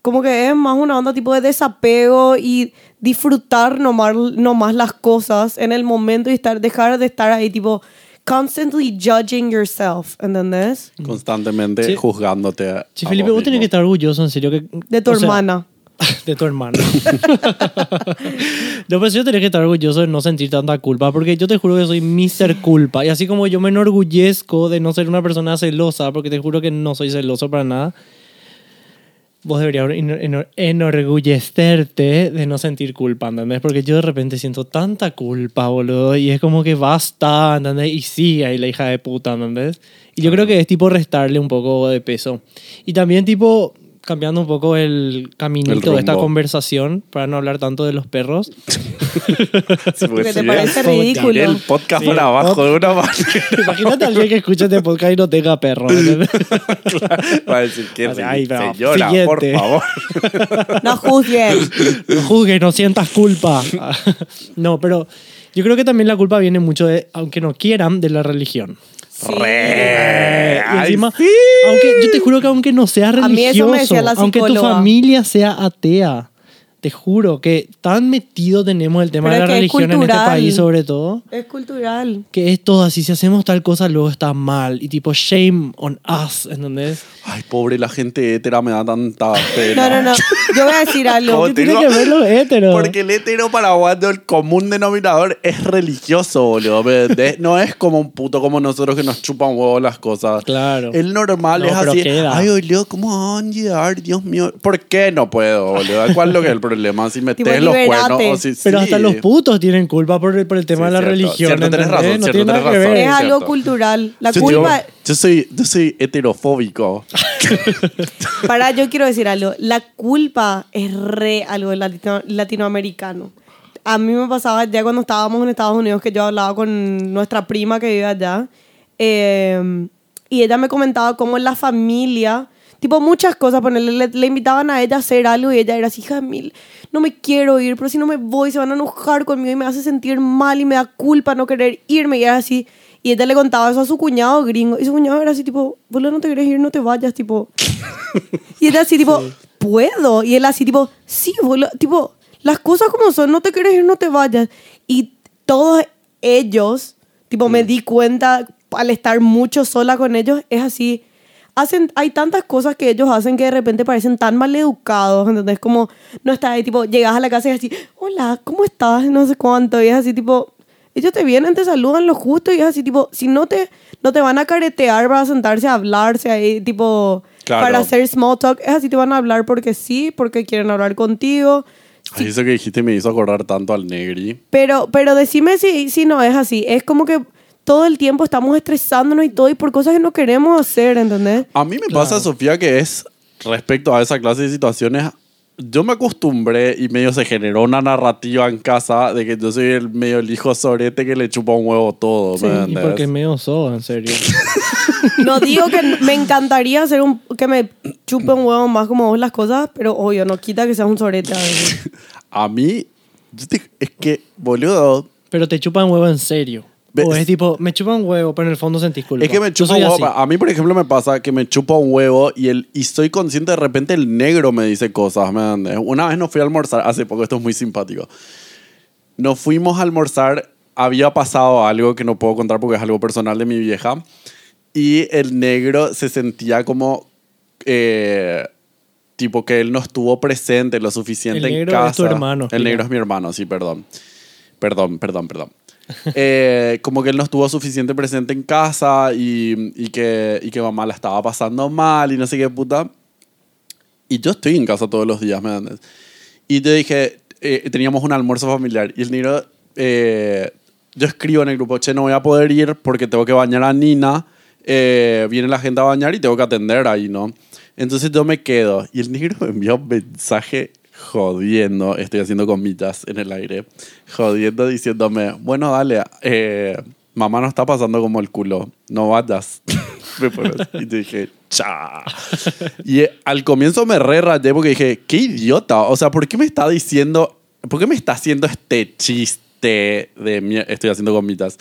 Speaker 3: como que es más una onda tipo de desapego y disfrutar nomás, nomás las cosas en el momento y estar, dejar de estar ahí tipo constantly judging yourself, ¿entendés?
Speaker 1: constantemente
Speaker 2: Sí.
Speaker 1: juzgándote. a
Speaker 2: Sí, Felipe, vos tenés que estar orgulloso, en serio. Que,
Speaker 3: De tu
Speaker 2: o sea,
Speaker 3: hermana.
Speaker 2: de tu hermano. no, pero sí yo tenés que estar orgulloso de no sentir tanta culpa, porque yo te juro que soy Mr. Culpa. Y así como yo me enorgullezco de no ser una persona celosa, porque te juro que no soy celoso para nada, vos deberías enor- enor- enorgullecerte de no sentir culpa, ¿entendés? Porque yo de repente siento tanta culpa, boludo, y es como que basta, ¿entendés? Y sigue ahí la hija de puta, ¿entendés? Y yo creo que es tipo restarle un poco de peso. Y también tipo cambiando un poco el caminito
Speaker 1: El
Speaker 2: de esta conversación, para no hablar tanto de los perros.
Speaker 1: Sí, porque
Speaker 3: te parece ridículo.
Speaker 1: el podcast
Speaker 2: Sí.
Speaker 1: para abajo de una manera.
Speaker 2: Imagínate a alguien que escuche este podcast y no tenga perros. ¿entendés?
Speaker 1: Va a decir que
Speaker 2: O sea, ay, no,
Speaker 1: señora, por favor.
Speaker 3: No juzguen.
Speaker 2: No juzgues, no sientas culpa. No, pero yo creo que también la culpa viene mucho de, aunque no quieran, de la religión.
Speaker 3: Sí.
Speaker 1: Re.
Speaker 2: Y
Speaker 1: Ay,
Speaker 2: encima,
Speaker 1: sí.
Speaker 2: aunque yo te juro que aunque no seas
Speaker 3: A mí eso
Speaker 2: religioso, aunque tu familia sea atea, te juro que tan metido tenemos el tema
Speaker 3: Pero
Speaker 2: de la religión en este país sobre todo,
Speaker 3: Es cultural.
Speaker 2: que es todo así, si hacemos tal cosa luego está mal y tipo shame on us, ¿entendés?
Speaker 1: Ay, pobre, la gente hétera me da tanta pena.
Speaker 3: No, no, no. Yo voy a decir algo.
Speaker 1: ¿Cómo
Speaker 2: ¿Qué tiene que ver los héteros?
Speaker 1: Porque el hetero paraguayo, el común denominador, es religioso, boludo. No es como un puto como nosotros que nos chupan huevo las cosas.
Speaker 2: Claro.
Speaker 1: El normal
Speaker 2: No,
Speaker 1: es así.
Speaker 2: queda.
Speaker 1: Ay, boludo, ¿cómo van a llegar? Dios mío. ¿Por qué no puedo, boludo? ¿Cuál es lo que es el problema? Si metes
Speaker 3: Tipo,
Speaker 1: los cuernos o si
Speaker 2: Pero
Speaker 1: sí.
Speaker 2: hasta los putos tienen culpa por el, por el tema
Speaker 1: Sí,
Speaker 2: de la
Speaker 1: cierto.
Speaker 2: religión.
Speaker 1: Cierto, tenés razón,
Speaker 2: no
Speaker 1: cierto,
Speaker 2: tiene nada
Speaker 1: tenés
Speaker 2: que
Speaker 1: razón.
Speaker 2: ver.
Speaker 3: Es algo cultural. La
Speaker 1: Yo,
Speaker 3: culpa,
Speaker 1: digo, yo soy, yo soy heterofóbico.
Speaker 3: para yo quiero decir algo, la culpa es re algo latino- latinoamericano. A mí me pasaba ya cuando estábamos en Estados Unidos que yo hablaba con nuestra prima que vive allá eh, y ella me comentaba cómo en la familia, tipo muchas cosas, ponerle, le, le invitaban a ella a hacer algo y ella era así, hija mil, no me quiero ir, pero si no me voy se van a enojar conmigo y me hace sentir mal y me da culpa no querer irme y era así. Y ella le contaba eso a su cuñado gringo y su cuñado era así tipo, boludo, no te quieres ir, no te vayas, tipo... Y ella así, tipo, ¿puedo? Y él así, tipo, sí, boludo, tipo, las cosas como son, no te quieres ir, no te vayas. Y todos ellos, tipo, me di cuenta al estar mucho sola con ellos, es así. Hacen, hay tantas cosas que ellos hacen que de repente parecen tan mal educados, ¿entendés? Como no estás ahí, tipo, llegas a la casa y es así, hola, ¿cómo estás? No sé cuánto. Y es así, tipo, ellos te vienen, te saludan lo justo y es así, tipo, si no te, no te van a caretear para sentarse a hablarse ahí, tipo,
Speaker 1: Claro.
Speaker 3: para hacer small talk, es así, te van a hablar porque sí, porque quieren hablar contigo.
Speaker 1: Ay, eso que dijiste me hizo acordar tanto al negri.
Speaker 3: Pero, pero decime si, si no es así. Es como que todo el tiempo estamos estresándonos y todo y por cosas que no queremos hacer, ¿entendés?
Speaker 1: A mí me pasa, Sofía, que es respecto a esa clase de situaciones. Yo me acostumbré y medio se generó una narrativa en casa de que yo soy el medio el hijo sorete que le chupa un huevo todo.
Speaker 2: Sí,
Speaker 1: ¿me
Speaker 2: y porque medio soda, en serio.
Speaker 3: No digo que me encantaría hacer un, que me chupe un huevo más como vos las cosas, pero obvio, no quita que seas un sorete a.
Speaker 1: A mí, yo te- es que, boludo,
Speaker 2: Pero te chupan huevo en serio. O es tipo, me chupan huevo, pero en el fondo sentís culpa.
Speaker 1: Es que me chupa un huevo. A mí, por ejemplo, me pasa que me chupa un huevo y, el, y soy consciente de repente el negro me dice cosas. ¿me? Una vez nos fui a almorzar, hace poco, esto es muy simpático. Nos fuimos a almorzar, había pasado algo que no puedo contar porque es algo personal de mi vieja. Y el negro se sentía como. eh, tipo que él no estuvo presente lo suficiente
Speaker 2: El
Speaker 1: en
Speaker 2: negro
Speaker 1: casa.
Speaker 2: es tu hermano,
Speaker 1: El
Speaker 2: explica.
Speaker 1: negro es mi hermano, sí, perdón. Perdón, perdón, perdón. Eh, como que él no estuvo suficiente presente en casa y, y que, y que mamá la estaba pasando mal y no sé qué puta. Y yo estoy en casa todos los días, ¿me entiendes? Y yo dije, eh, teníamos un almuerzo familiar y el negro, eh, yo escribo en el grupo, che, no voy a poder ir porque tengo que bañar a Nina, eh, viene la gente a bañar y tengo que atender ahí, ¿no? Entonces yo me quedo y el negro me envió un mensaje jodiendo, estoy haciendo comitas en el aire, jodiendo diciéndome, bueno, dale, eh, mamá no está pasando como el culo, no vayas. Y dije, cha. Y eh, al comienzo me re rayé porque dije, qué idiota, o sea, ¿por qué me está diciendo, por qué me está haciendo este chiste de mierda, estoy haciendo comitas,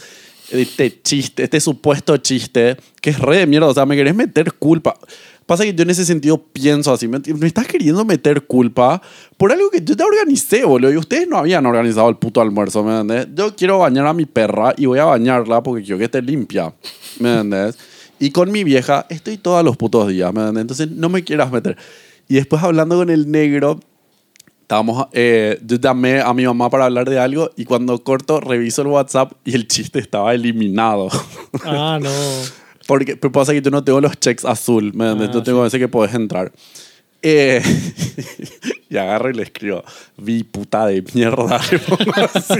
Speaker 1: este chiste, este supuesto chiste, que es re de mierda, o sea, me querés meter culpa. Pasa que yo en ese sentido pienso así, me, me estás queriendo meter culpa por algo que yo te organicé, boludo, y ustedes no habían organizado el puto almuerzo, ¿me entendés? Yo quiero bañar a mi perra y voy a bañarla porque quiero que esté limpia, ¿me entendés? Y con mi vieja estoy todos los putos días, ¿me entendés? Entonces no me quieras meter. Y después hablando con el negro, Estábamos, eh, yo llamé a mi mamá para hablar de algo y cuando corto reviso el WhatsApp y el chiste estaba eliminado.
Speaker 2: Ah, no.
Speaker 1: Porque pero pasa que yo no tengo los checks azul, ¿me entiendes?
Speaker 2: Ah,
Speaker 1: yo tengo ese que puedes entrar. Eh, y agarro y le escribo, vi puta de mierda. le pongo así.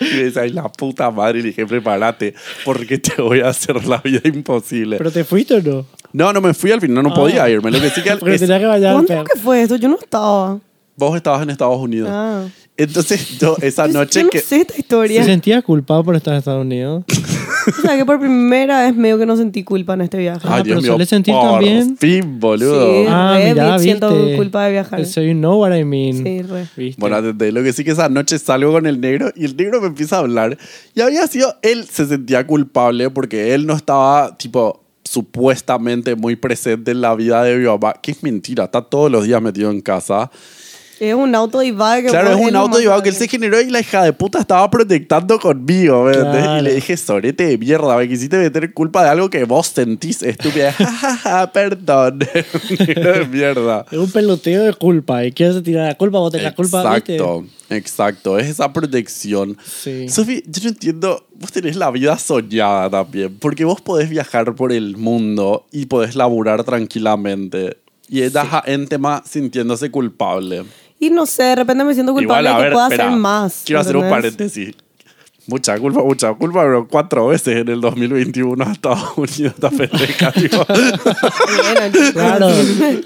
Speaker 1: y me dice, ay, la puta madre. Y le dije, prepárate, porque te voy a hacer la vida imposible.
Speaker 2: ¿Pero te fuiste o no?
Speaker 1: no, no me fui al final, no
Speaker 2: Ah.
Speaker 1: podía irme. Lo que sí que
Speaker 2: Porque
Speaker 1: es-
Speaker 2: tenía que
Speaker 3: ¿Cuándo que fue esto? Yo no estaba.
Speaker 1: vos estabas en Estados Unidos.
Speaker 3: Ah.
Speaker 1: Entonces, yo esa
Speaker 3: Yo-
Speaker 1: noche
Speaker 3: yo no
Speaker 1: que...
Speaker 3: sé esta historia.
Speaker 2: ¿Se sentía culpado por estar en Estados Unidos?
Speaker 3: O sea, que por primera vez medio que no sentí culpa en este viaje.
Speaker 2: Ah, pero suele sentir
Speaker 1: por
Speaker 2: también.
Speaker 1: fin, boludo.
Speaker 3: Sí.
Speaker 2: Ah,
Speaker 3: re,
Speaker 2: mira,
Speaker 3: me siento
Speaker 2: viste.
Speaker 3: culpa de viajar.
Speaker 2: So you know what I mean.
Speaker 3: Sí, re.
Speaker 2: ¿Viste?
Speaker 1: Bueno, atendé. lo que sí que esa noche salgo con el negro y el negro me empieza a hablar. Y había sido, él se sentía culpable porque él no estaba, tipo, supuestamente muy presente en la vida de mi mamá. Que es mentira, está todos los días metido en casa.
Speaker 3: Es un auto divag que
Speaker 1: Claro, es un auto divado que él se generó y la hija de puta estaba protectando conmigo.
Speaker 2: Claro.
Speaker 1: Y le dije, sorete de mierda, me quisiste meter culpa de algo que vos sentís, estúpida. Perdón. De mierda.
Speaker 2: Es un peloteo de culpa. Y quieres tirar la culpa, vos tenés la culpa. ¿viste?
Speaker 1: Exacto, exacto. Es esa protección.
Speaker 2: Sí.
Speaker 1: Sofi, yo no entiendo, vos tenés la vida soñada también, porque vos podés viajar por el mundo y podés laburar tranquilamente. Y ella en tema sintiéndose culpable.
Speaker 3: Y no sé, de repente me siento culpable
Speaker 1: Igual, a
Speaker 3: de que pueda
Speaker 1: espera,
Speaker 3: hacer más.
Speaker 1: Quiero hacer un
Speaker 3: ¿entendés?
Speaker 1: paréntesis. Mucha culpa, mucha culpa, pero cuatro veces en el 2021 a Estados Unidos esta pendeja,
Speaker 3: chicos.
Speaker 2: Claro.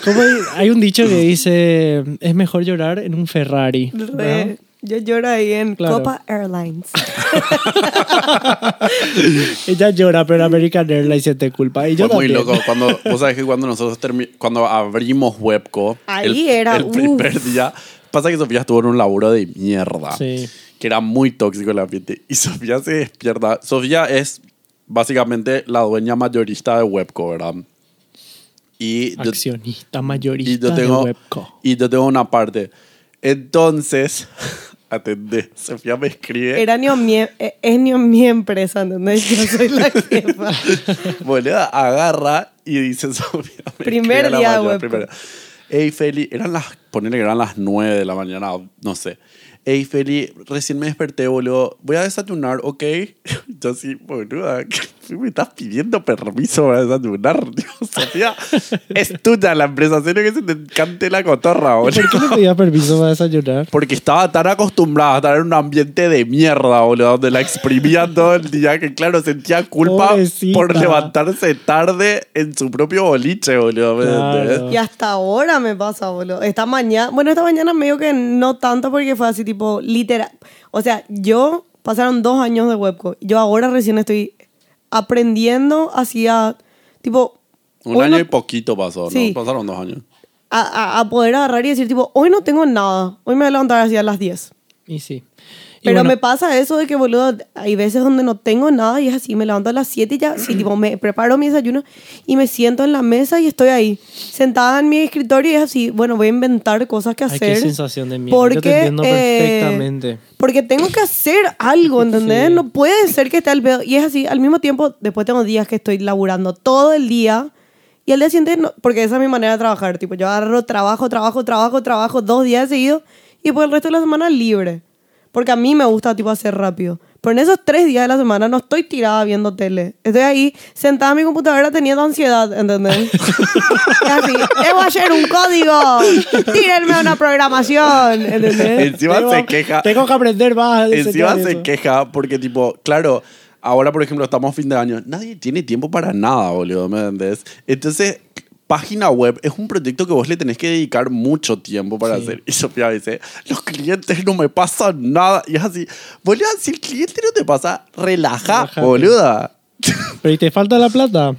Speaker 2: ¿Cómo hay, hay un dicho que dice: es mejor llorar en un Ferrari. ¿no?
Speaker 3: Yo lloro ahí en
Speaker 2: Claro.
Speaker 3: Copa Airlines.
Speaker 2: Ella llora, pero American Airlines siente culpa. Y yo
Speaker 1: Fue muy
Speaker 2: también.
Speaker 1: loco. Cuando, vos sabés que cuando nosotros cuando abrimos Webco,
Speaker 3: Ahí
Speaker 1: el,
Speaker 3: era,
Speaker 1: el primer
Speaker 3: uf.
Speaker 1: día, pasa que Sofía estuvo en un laburo de mierda.
Speaker 2: Sí.
Speaker 1: Que era muy tóxico el ambiente. Y Sofía se despierta. Sofía es básicamente la dueña mayorista de Webco, ¿verdad? Y yo,
Speaker 2: Accionista mayorista
Speaker 1: y yo tengo,
Speaker 2: de Webco.
Speaker 1: y yo tengo una parte. Entonces, atendé. Sofía me escribe.
Speaker 3: Era ni mi, eh, es ni mi empresa, ¿entendés? Yo soy la jefa.
Speaker 1: Boluda, agarra y dice Sofía. me
Speaker 3: Primer
Speaker 1: escribe
Speaker 3: día
Speaker 1: primero. Ey, Feli, eran las, ponele que eran las 9 de la mañana, no sé. Ey, Feli, recién me desperté, boludo. Voy a desayunar, ¿ok? Yo así, boluda, ¿qué me estás pidiendo permiso para desayunar? Dios, Sofía, es tuya la empresa, serio que se te encante la cotorra,
Speaker 2: ¿Y
Speaker 1: boludo.
Speaker 2: ¿Por qué le pedía permiso para desayunar?
Speaker 1: Porque estaba tan acostumbrada a estar en un ambiente de mierda, boludo, donde la exprimían todo el día, que claro, sentía culpa
Speaker 2: Pobrecita.
Speaker 1: por levantarse tarde en su propio boliche, boludo. ¿me
Speaker 2: Claro.
Speaker 3: Y hasta ahora me pasa, boludo. Esta mañana, bueno, esta mañana medio que no tanto porque fue así tipo literal. O sea, yo pasaron dos años de webco. Yo ahora recién estoy aprendiendo hacia, tipo...
Speaker 1: Un año
Speaker 3: no-
Speaker 1: y poquito pasó,
Speaker 3: Sí.
Speaker 1: ¿no? Pasaron dos años.
Speaker 3: a, a- a poder agarrar y decir, tipo, hoy no tengo nada. Hoy me voy a levantar así a las 10.
Speaker 2: Y sí.
Speaker 3: Pero
Speaker 2: bueno,
Speaker 3: me pasa eso de que, boludo, hay veces donde no tengo nada y es así, me levanto a las 7 y ya, sí, tipo, me preparo mi desayuno y me siento en la mesa y estoy ahí, sentada en mi escritorio y es así, bueno, voy a inventar cosas que
Speaker 2: Ay,
Speaker 3: hacer.
Speaker 2: qué sensación de mierda. Yo
Speaker 3: Porque,
Speaker 2: te entiendo
Speaker 3: eh,
Speaker 2: perfectamente.
Speaker 3: Porque tengo que hacer algo, ¿entendés?
Speaker 2: Sí.
Speaker 3: No puede ser que esté al pedo. Y es así, al mismo tiempo, después tengo días que estoy laburando todo el día y al día siguiente, no, porque esa es mi manera de trabajar. Tipo, yo agarro trabajo, trabajo, trabajo, trabajo dos días seguidos y después el resto de la semana libre. Porque a mí me gusta, tipo, hacer rápido. Pero en esos tres días de la semana no estoy tirada viendo tele. Estoy ahí sentada en mi computadora teniendo ansiedad, ¿entendés? Es así, debo hacer un código, tírenme una programación, ¿entendés?
Speaker 1: Encima se queja.
Speaker 2: Tengo que aprender más. a
Speaker 1: Encima se
Speaker 2: eso.
Speaker 1: queja porque, tipo, claro, ahora, por ejemplo, estamos fin de año. Nadie tiene tiempo para nada, boludo, ¿me entendés? Entonces, página web es un proyecto que vos le tenés que dedicar mucho tiempo para
Speaker 2: Sí.
Speaker 1: hacer. Y Sofía dice, los clientes no me pasan nada. Y es así, boludo, si el cliente no te pasa, relaja,
Speaker 2: Relájate.
Speaker 1: boluda.
Speaker 2: Pero ¿y te falta la plata?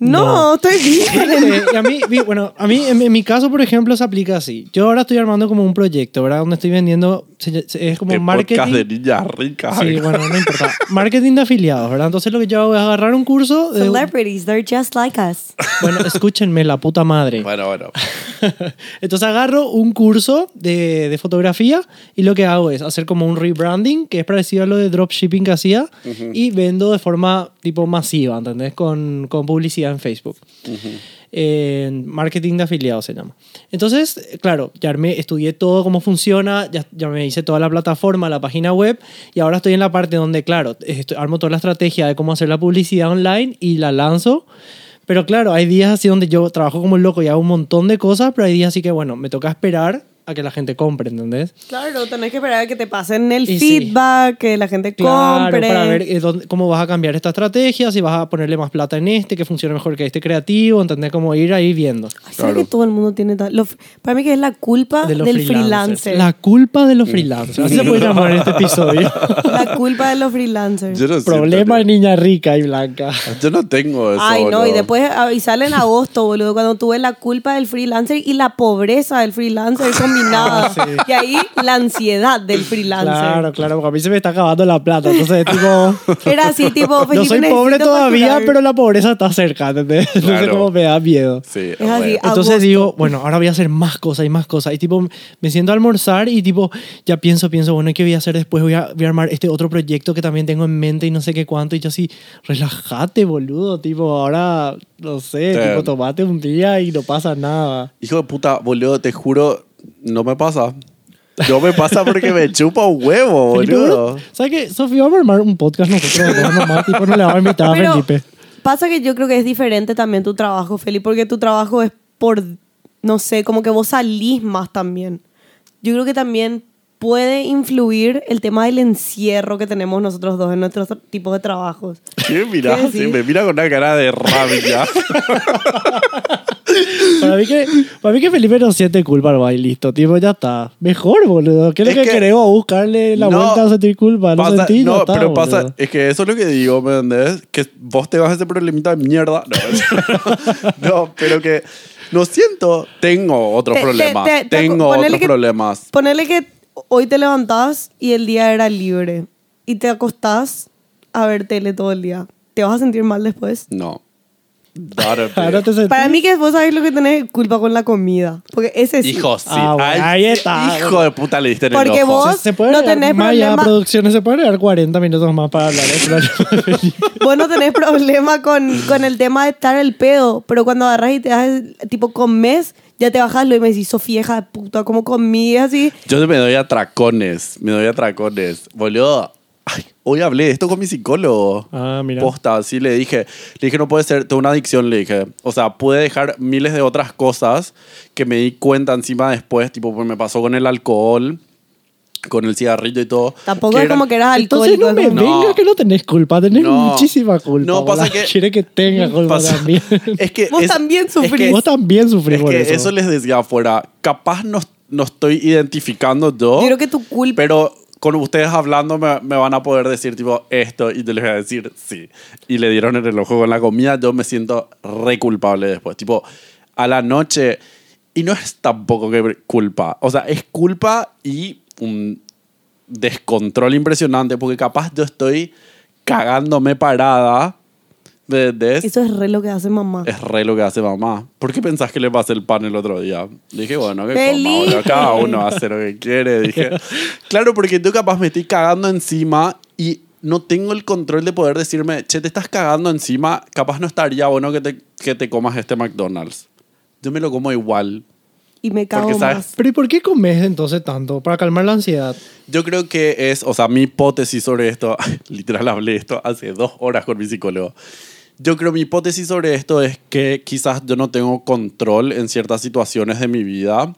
Speaker 3: No, estoy bien.
Speaker 2: Y a mí, vi- bueno, a mí en, en mi caso, por ejemplo, se aplica así. Yo ahora estoy armando como un proyecto, ¿verdad? Donde estoy vendiendo, es como
Speaker 1: Qué podcast de
Speaker 2: marketing.
Speaker 1: niñas ricas.
Speaker 2: Sí, bueno, no importa. Marketing de afiliados, ¿verdad? Entonces lo que yo hago es agarrar un curso. de-
Speaker 3: Celebrities, they're just like us.
Speaker 2: bueno, escúchenme, la puta madre.
Speaker 1: Bueno, bueno.
Speaker 2: Entonces agarro un curso de, de fotografía y lo que hago es hacer como un rebranding, que es parecido a lo de dropshipping que hacía, y vendo de forma tipo masiva, ¿entendés? Con, con publicidad en Facebook. marketing de afiliados se llama. Entonces, claro, ya me estudié todo cómo funciona, ya, ya me hice toda la plataforma, la página web y ahora estoy en la parte donde, claro, estoy- armo toda la estrategia de cómo hacer la publicidad online y la lanzo. Pero claro, hay días así donde yo trabajo como loco y hago un montón de cosas, pero hay días así que, bueno, me toca esperar a que la gente compre, ¿entendés?
Speaker 3: Claro, tenés que esperar a que te pasen el
Speaker 2: Y sí.
Speaker 3: feedback, que la gente
Speaker 2: Claro,
Speaker 3: compre.
Speaker 2: para ver eh, dónde- cómo vas a cambiar esta estrategia, si vas a ponerle más plata en este, que funcione mejor que este creativo, ¿entendés? Cómo ir ahí viendo.
Speaker 3: Ay, ¿sabes
Speaker 1: Claro.
Speaker 3: que todo el mundo tiene tal- lo- Para mí que es la culpa
Speaker 2: De los
Speaker 3: del
Speaker 2: freelancers.
Speaker 3: freelancer.
Speaker 2: La culpa de los freelancers. Así se puede llamar este episodio.
Speaker 3: La culpa de los freelancers.
Speaker 1: Yo no
Speaker 2: Problema de niña rica y blanca.
Speaker 1: Yo no tengo eso.
Speaker 3: Ay, no, y después ah, y sale en agosto, boludo, cuando tuve la culpa del freelancer y la pobreza del freelancer combinada.
Speaker 2: Ah, sí.
Speaker 3: Y ahí la ansiedad del freelancer.
Speaker 2: Claro, claro, porque a mí se me está acabando la plata. Entonces, tipo.
Speaker 3: Era así, tipo, Felipe,
Speaker 2: soy pobre todavía,
Speaker 3: facturar.
Speaker 2: pero la pobreza está cerca, ¿entendés? Entonces,
Speaker 1: Claro.
Speaker 2: como me da miedo.
Speaker 1: Sí,
Speaker 3: Es así,
Speaker 1: bueno.
Speaker 2: Entonces
Speaker 3: agosto.
Speaker 2: digo, bueno, ahora voy a hacer más cosas y más cosas. Y tipo, me siento a almorzar y tipo, ya pienso, pienso, bueno, ¿qué voy a hacer después? Voy a, voy a armar este otro proyecto que también tengo en mente y no sé qué cuánto. Y yo así, relájate, boludo. Tipo, ahora, no sé,
Speaker 1: Sí.
Speaker 2: tipo, tomate un día y no pasa nada.
Speaker 1: Hijo de puta, boludo, te juro, no me pasa. No me pasa porque me chupa un huevo, boludo.
Speaker 2: ¿sabes qué? Sofía, vamos a armar un podcast nosotros dos nomás, tipo, no le vamos a invitar a
Speaker 3: Pero
Speaker 2: Felipe.
Speaker 3: pasa que yo creo que es diferente también tu trabajo, Felipe, porque tu trabajo es por, no sé, como que vos salís más también. Yo creo que también puede influir el tema del encierro que tenemos nosotros dos en nuestros tipos de trabajos.
Speaker 1: ¿Qué mira?
Speaker 3: ¿Qué?
Speaker 1: Sí, me mira con una cara de rabia.
Speaker 2: Para mí, que, para mí que Felipe no siente culpa, no, y listo, tipo, ya está. Mejor, boludo. ¿Qué es lo que,
Speaker 1: que-
Speaker 2: queremos? Buscarle la
Speaker 1: No,
Speaker 2: vuelta a sentir culpa. No
Speaker 1: Pasa-
Speaker 2: sentí,
Speaker 1: no,
Speaker 2: está,
Speaker 1: pero pasa,
Speaker 2: boludo.
Speaker 1: es que eso es lo que digo, ¿me entendés? Que vos te vas a ese problemita de mierda. No, no pero que no siento, tengo otros
Speaker 3: Te-
Speaker 1: problemas.
Speaker 3: te- te-
Speaker 1: tengo otros
Speaker 3: que-
Speaker 1: problemas.
Speaker 3: Ponele que hoy te levantás y el día era libre y te acostás a ver tele todo el día. ¿Te vas a sentir mal después?
Speaker 1: No.
Speaker 3: Para mí que vos sabés lo que tenés culpa con la comida. Porque ese sí.
Speaker 1: Hijo, sí.
Speaker 2: Ah, bueno, ahí está.
Speaker 1: Hijo de puta le diste en
Speaker 3: Porque
Speaker 1: el ojo.
Speaker 3: vos-
Speaker 2: Se, puede
Speaker 3: no tenés
Speaker 2: más
Speaker 3: problema.
Speaker 2: producciones, se puede agregar 40 minutos más para hablar de Felipe.
Speaker 3: Vos no tenés problema con, con el tema de estar el pedo, pero cuando agarras y te das, tipo, comes, ya te bajas lo y me decís, Sofía, hija de puta, ¿cómo comí así?
Speaker 1: Yo me doy atracones. Me doy atracones. Boludo. Ay, hoy hablé de esto con mi psicólogo.
Speaker 2: Ah, mira.
Speaker 1: Posta, sí le dije. Le dije, no puede ser, tengo una adicción, le dije. O sea, pude dejar miles de otras cosas que me di cuenta encima después, tipo, pues me pasó con el alcohol, con el cigarrillo y todo.
Speaker 3: Tampoco es
Speaker 1: eran-
Speaker 3: como que eras
Speaker 2: Entonces
Speaker 3: alcohólico.
Speaker 2: no me
Speaker 3: es
Speaker 1: No.
Speaker 2: venga que no tenés culpa, tenés
Speaker 1: No.
Speaker 2: muchísima culpa.
Speaker 1: No, pasa
Speaker 2: bola.
Speaker 1: que-
Speaker 2: Quiere que tenga culpa
Speaker 1: Pasa-
Speaker 2: también.
Speaker 1: Es que
Speaker 3: Vos
Speaker 1: es-
Speaker 3: también
Speaker 1: es
Speaker 3: sufrís.
Speaker 1: que-
Speaker 2: Vos también sufrís
Speaker 1: es
Speaker 2: por
Speaker 1: que
Speaker 2: eso.
Speaker 1: eso les decía afuera. Capaz no, no estoy identificando yo.
Speaker 3: Yo creo que tu culpa...
Speaker 1: Pero con ustedes hablando me, van a poder decir tipo esto y yo les voy a decir sí. Y le dieron el ojo con la comida, yo me siento re culpable después. Tipo, a la noche, y no es tampoco que culpa, o sea, es culpa y un descontrol impresionante porque capaz yo estoy cagándome parada. ¿Me entendés?
Speaker 3: Eso es re lo que hace mamá.
Speaker 1: Es re lo que hace mamá. ¿Por qué pensás que le pasé el pan el otro día? Dije, bueno, que
Speaker 3: ¡Feliz!
Speaker 1: coma, boludo. Cada uno hace lo que quiere. Dije, claro, porque tú capaz me estoy cagando encima y no tengo el control de poder decirme, che, te estás cagando encima, capaz no estaría bueno que te, que te comas este McDonald's. Yo me lo como igual.
Speaker 3: Y me cago
Speaker 1: Porque,
Speaker 3: más.
Speaker 2: Pero ¿y por qué comes entonces tanto? Para calmar la ansiedad.
Speaker 1: Yo creo que es, o sea, mi hipótesis sobre esto, literal hablé esto hace dos horas con mi psicólogo. Yo creo mi hipótesis sobre esto es que quizás yo no tengo control en ciertas situaciones de mi vida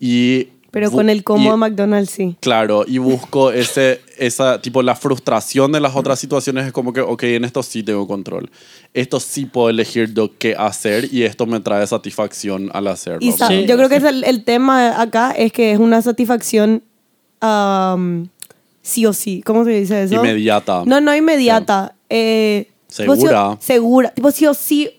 Speaker 1: y...
Speaker 3: Pero con el combo
Speaker 1: y-
Speaker 3: de McDonald's sí.
Speaker 1: Claro, y busco ese, esa, tipo, la frustración de las otras situaciones es como que, ok, en esto sí tengo control. Esto sí puedo elegir yo qué hacer y esto me trae satisfacción al hacerlo.
Speaker 3: Y
Speaker 2: Sí.
Speaker 3: yo creo que es el, el tema acá es que es una satisfacción am, sí o sí. ¿Cómo se dice eso?
Speaker 1: Inmediata.
Speaker 3: No, no inmediata. Eh, tipo, sí o-
Speaker 1: Segura.
Speaker 3: segura. Tipo, sí o sí,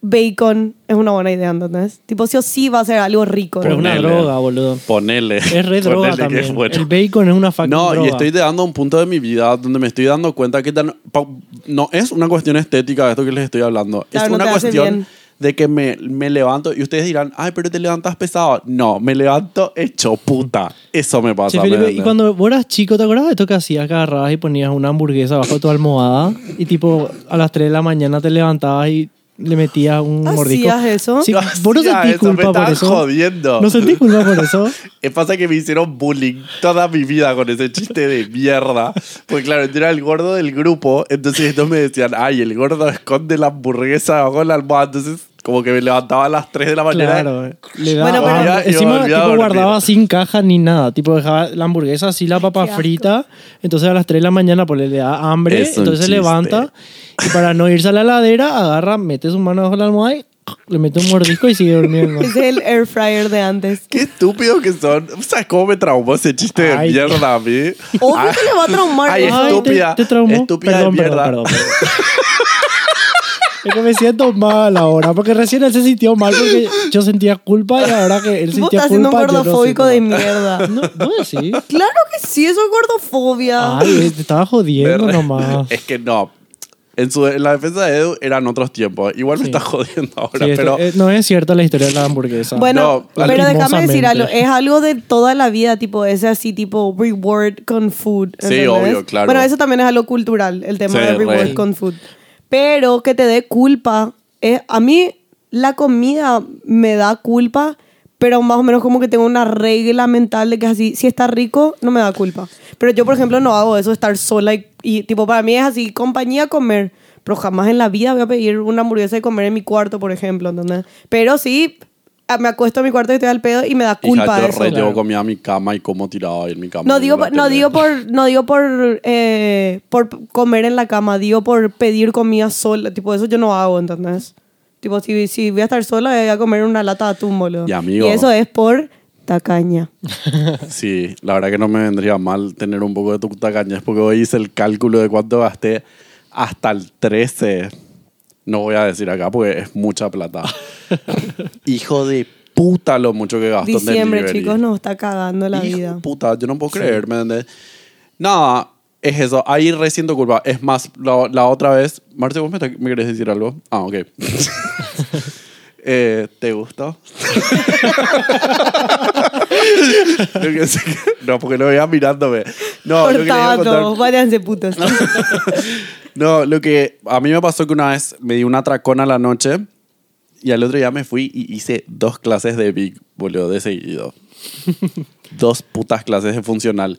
Speaker 3: bacon es una buena idea, ¿entendés? Tipo, sí o sí va a ser algo rico.
Speaker 2: Pero es una
Speaker 1: Ponele.
Speaker 2: droga, boludo.
Speaker 1: Ponele.
Speaker 2: Es re droga
Speaker 1: Ponele que
Speaker 2: también.
Speaker 1: es bueno.
Speaker 2: El bacon es una fucking
Speaker 1: No,
Speaker 2: droga.
Speaker 1: y estoy llegando a un punto de mi vida donde me estoy dando cuenta que tan- pa- no es una cuestión estética de esto que les estoy hablando.
Speaker 3: Claro,
Speaker 1: es
Speaker 3: no
Speaker 1: una
Speaker 3: te hace
Speaker 1: cuestión
Speaker 3: bien.
Speaker 1: De que me, me levanto y ustedes dirán, ay, pero te levantas pesado. No, me levanto hecho puta. Eso me pasa.
Speaker 2: Sí,
Speaker 1: ¿me
Speaker 2: Felipe, y cuando vos eras chico, ¿te acuerdas de esto que hacías? Que agarrabas y ponías una hamburguesa bajo tu almohada y tipo a las 3 de la mañana te levantabas y le metías un mordisco.
Speaker 3: ¿Hacías eso?
Speaker 2: Sí,
Speaker 1: No
Speaker 2: vos no sentís
Speaker 1: eso, me
Speaker 2: culpa por
Speaker 1: estaban
Speaker 2: eso.
Speaker 1: jodiendo.
Speaker 2: No sentís culpa por eso.
Speaker 1: Es pasa que me hicieron bullying toda mi vida con ese chiste de mierda. Porque claro, yo era el gordo del grupo, entonces estos me decían, ay, el gordo esconde la hamburguesa bajo la almohada. Entonces, como que me levantaba a las 3 de la mañana.
Speaker 2: Claro, le daba,
Speaker 3: Bueno, pero-
Speaker 1: me
Speaker 2: encima tipo, guardaba sin caja ni nada, tipo dejaba la hamburguesa así la papa frita, entonces a las 3 de la mañana pues le da hambre,
Speaker 1: Es
Speaker 2: entonces se levanta y para no irse a la ladera agarra, mete su mano bajo la almohada y le mete un mordisco y sigue durmiendo.
Speaker 3: Es el air fryer de antes.
Speaker 1: Qué estúpidos que son. ¿Sabes cómo me traumó ese chiste de
Speaker 2: Ay.
Speaker 1: mierda a mí?
Speaker 3: Obvio que le va a traumar.
Speaker 1: Ay,
Speaker 3: eso.
Speaker 2: Ay,
Speaker 1: estúpida.
Speaker 2: te, te traumó.
Speaker 1: Estúpida
Speaker 2: perdón,
Speaker 1: de
Speaker 2: perdón,
Speaker 1: mierda.
Speaker 2: perdón, perdón. Es que me siento mal ahora, porque recién él se sintió mal porque yo sentía culpa y ahora que él
Speaker 3: Vos
Speaker 2: sentía
Speaker 3: estás siendo un
Speaker 2: culpa. yo no
Speaker 3: gordofóbico
Speaker 2: siento
Speaker 3: de mierda.
Speaker 2: No, no decís.
Speaker 3: Claro que sí, eso es gordofobia.
Speaker 2: Ay, te estaba jodiendo nomás.
Speaker 1: Es que no. En, su, en la defensa de Edu eran otros tiempos. Igual me
Speaker 2: Sí.
Speaker 1: está jodiendo ahora,
Speaker 2: Sí, esto-
Speaker 1: pero...
Speaker 2: eh, no es cierta la historia de la hamburguesa.
Speaker 3: Bueno,
Speaker 1: No,
Speaker 3: pero déjame decir algo. Es algo de toda la vida, tipo, ese así, tipo, reward con food.
Speaker 1: Sí, obvio, claro.
Speaker 3: Bueno, eso también es algo cultural, el tema
Speaker 1: Sí,
Speaker 3: de reward
Speaker 1: re.
Speaker 3: con food. Pero que te dé culpa. es- a mí, la comida me da culpa, pero más o menos como que tengo una regla mental de que así, si está rico, no me da culpa. Pero yo, por ejemplo, no hago eso, estar sola y, y, tipo, para mí es así, compañía comer. Pero jamás en la vida voy a pedir una hamburguesa y comer en mi cuarto, por ejemplo, ¿entendés? Pero sí, me acuesto en mi cuarto y estoy al pedo y me da culpa
Speaker 1: Hija, yo
Speaker 3: eso.
Speaker 1: re llevo comida a mi cama y como tirado ahí en mi cama.
Speaker 3: No digo, por- no digo por, no digo por, eh, por comer en la cama, digo por pedir comida sola. Tipo, eso yo no hago, ¿entendés? Tipo, si, si voy a estar sola, voy a comer una lata de atún, boludo.
Speaker 1: Y, amigo.
Speaker 3: eso es por tacaña.
Speaker 1: Sí, la verdad que no me vendría mal tener un poco de tu tacañez porque hoy hice el cálculo de cuánto gasté hasta el 13. No voy a decir acá porque es mucha plata. Hijo de puta lo mucho que gasto en
Speaker 3: Diciembre,
Speaker 1: delivery.
Speaker 3: chicos, nos está cagando la
Speaker 1: Hijo
Speaker 3: vida.
Speaker 1: de puta, yo no puedo creer, ¿me entendés? Nada, es eso. Ahí resiento culpa. Es más, la, la otra vez... Marce, ¿vos me, me querés decir algo? Ah, ok. Eh, ¿Te gustó? No, porque lo veía mirándome. No,
Speaker 3: Cortado,
Speaker 1: contar-
Speaker 3: váyanse putos.
Speaker 1: No, lo que a mí me pasó que una vez me di una tracona a la noche y al otro día me fui y hice dos clases de Big, boludo, de seguido. dos putas clases de funcional.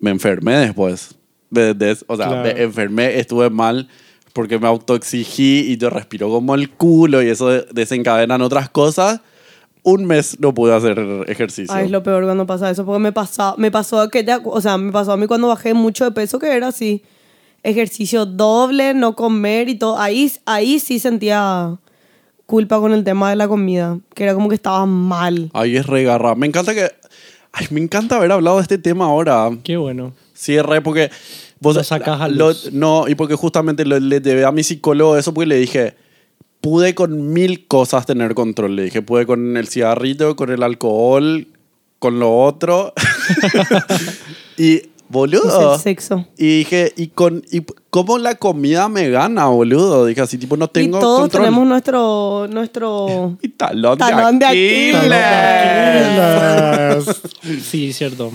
Speaker 1: Me enfermé después. ¿Me entendés? O sea,
Speaker 2: Claro.
Speaker 1: me enfermé, estuve mal porque me autoexigí y yo respiro como el culo y eso de- desencadenan otras cosas. Un mes no pude hacer ejercicio.
Speaker 3: Ay, es lo peor cuando pasa eso, porque me pasó, me pasó aquella, o sea, me pasó a mí cuando bajé mucho de peso que era así, ejercicio doble, no comer y todo. Ahí, ahí sí sentía culpa con el tema de la comida, que era como que estaba mal.
Speaker 1: Ay, es regarra. Me encanta que... Ay, me encanta haber hablado de este tema ahora.
Speaker 2: Qué bueno.
Speaker 1: Cierre, porque vos
Speaker 2: Lo sacás a
Speaker 1: lo-
Speaker 2: luz.
Speaker 1: no, y porque justamente lo- le llevé a mi psicólogo eso porque le dije, pude con mil cosas tener control. Le dije, pude con el cigarrillo, con el alcohol, con lo otro. y,
Speaker 3: Es
Speaker 1: boludo.
Speaker 3: el sexo.
Speaker 1: Y dije, ¿y, con, y cómo la comida me gana, boludo? Dije así, tipo, no tengo
Speaker 3: y todos
Speaker 1: control.
Speaker 3: tenemos nuestro, nuestro
Speaker 1: Mi talón,
Speaker 3: Talón de
Speaker 1: de Aquiles.
Speaker 2: Sí, cierto.